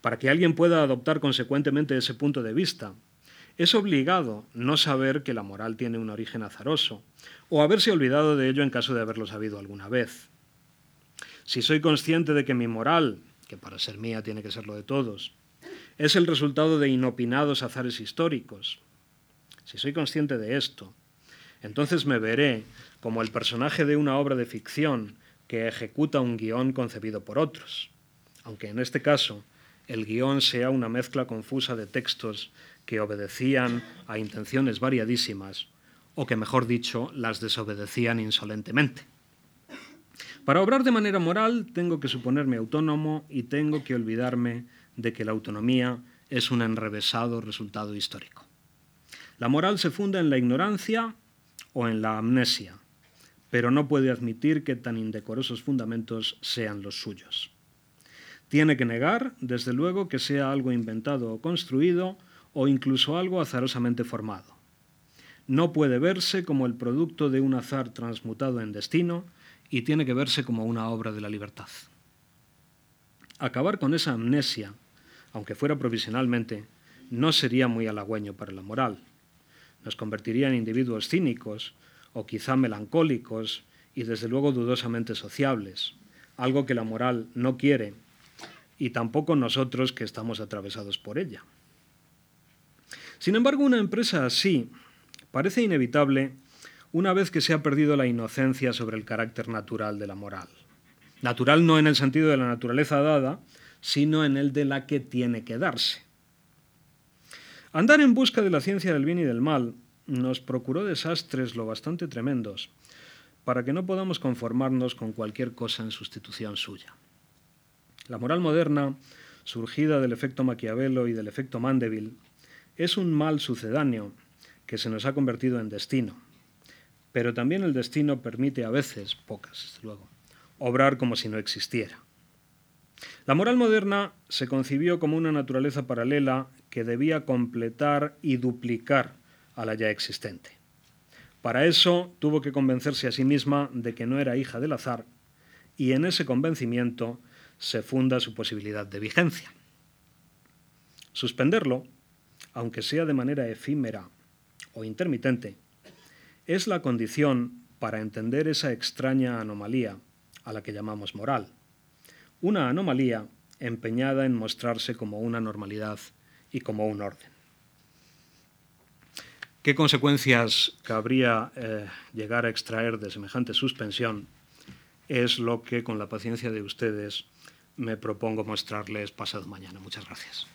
Para que alguien pueda adoptar consecuentemente ese punto de vista, es obligado no saber que la moral tiene un origen azaroso, o haberse olvidado de ello en caso de haberlo sabido alguna vez. Si soy consciente de que mi moral, que para ser mía tiene que ser lo de todos, es el resultado de inopinados azares históricos, si soy consciente de esto, entonces me veré como el personaje de una obra de ficción que ejecuta un guion concebido por otros, aunque en este caso el guion sea una mezcla confusa de textos que obedecían a intenciones variadísimas, o que, mejor dicho, las desobedecían insolentemente. Para obrar de manera moral tengo que suponerme autónomo y tengo que olvidarme de que la autonomía es un enrevesado resultado histórico. La moral se funda en la ignorancia o en la amnesia, pero no puede admitir que tan indecorosos fundamentos sean los suyos. Tiene que negar, desde luego, que sea algo inventado o construido o incluso algo azarosamente formado. No puede verse como el producto de un azar transmutado en destino y tiene que verse como una obra de la libertad. Acabar con esa amnesia, aunque fuera provisionalmente, no sería muy halagüeño para la moral. Nos convertiría en individuos cínicos o quizá melancólicos y desde luego dudosamente sociables, algo que la moral no quiere y tampoco nosotros que estamos atravesados por ella. Sin embargo, una empresa así parece inevitable una vez que se ha perdido la inocencia sobre el carácter natural de la moral. Natural no en el sentido de la naturaleza dada, sino en el de la que tiene que darse. Andar en busca de la ciencia del bien y del mal nos procuró desastres lo bastante tremendos para que no podamos conformarnos con cualquier cosa en sustitución suya. La moral moderna, surgida del efecto Maquiavelo y del efecto Mandeville, es un mal sucedáneo que se nos ha convertido en destino. Pero también el destino permite a veces, pocas luego, obrar como si no existiera. La moral moderna se concibió como una naturaleza paralela que debía completar y duplicar a la ya existente. Para eso tuvo que convencerse a sí misma de que no era hija del azar y en ese convencimiento se funda su posibilidad de vigencia. Suspenderlo aunque sea de manera efímera o intermitente, es la condición para entender esa extraña anomalía a la que llamamos moral. Una anomalía empeñada en mostrarse como una normalidad y como un orden. ¿Qué consecuencias cabría eh, llegar a extraer de semejante suspensión? Es lo que, con la paciencia de ustedes, me propongo mostrarles pasado mañana. Muchas gracias.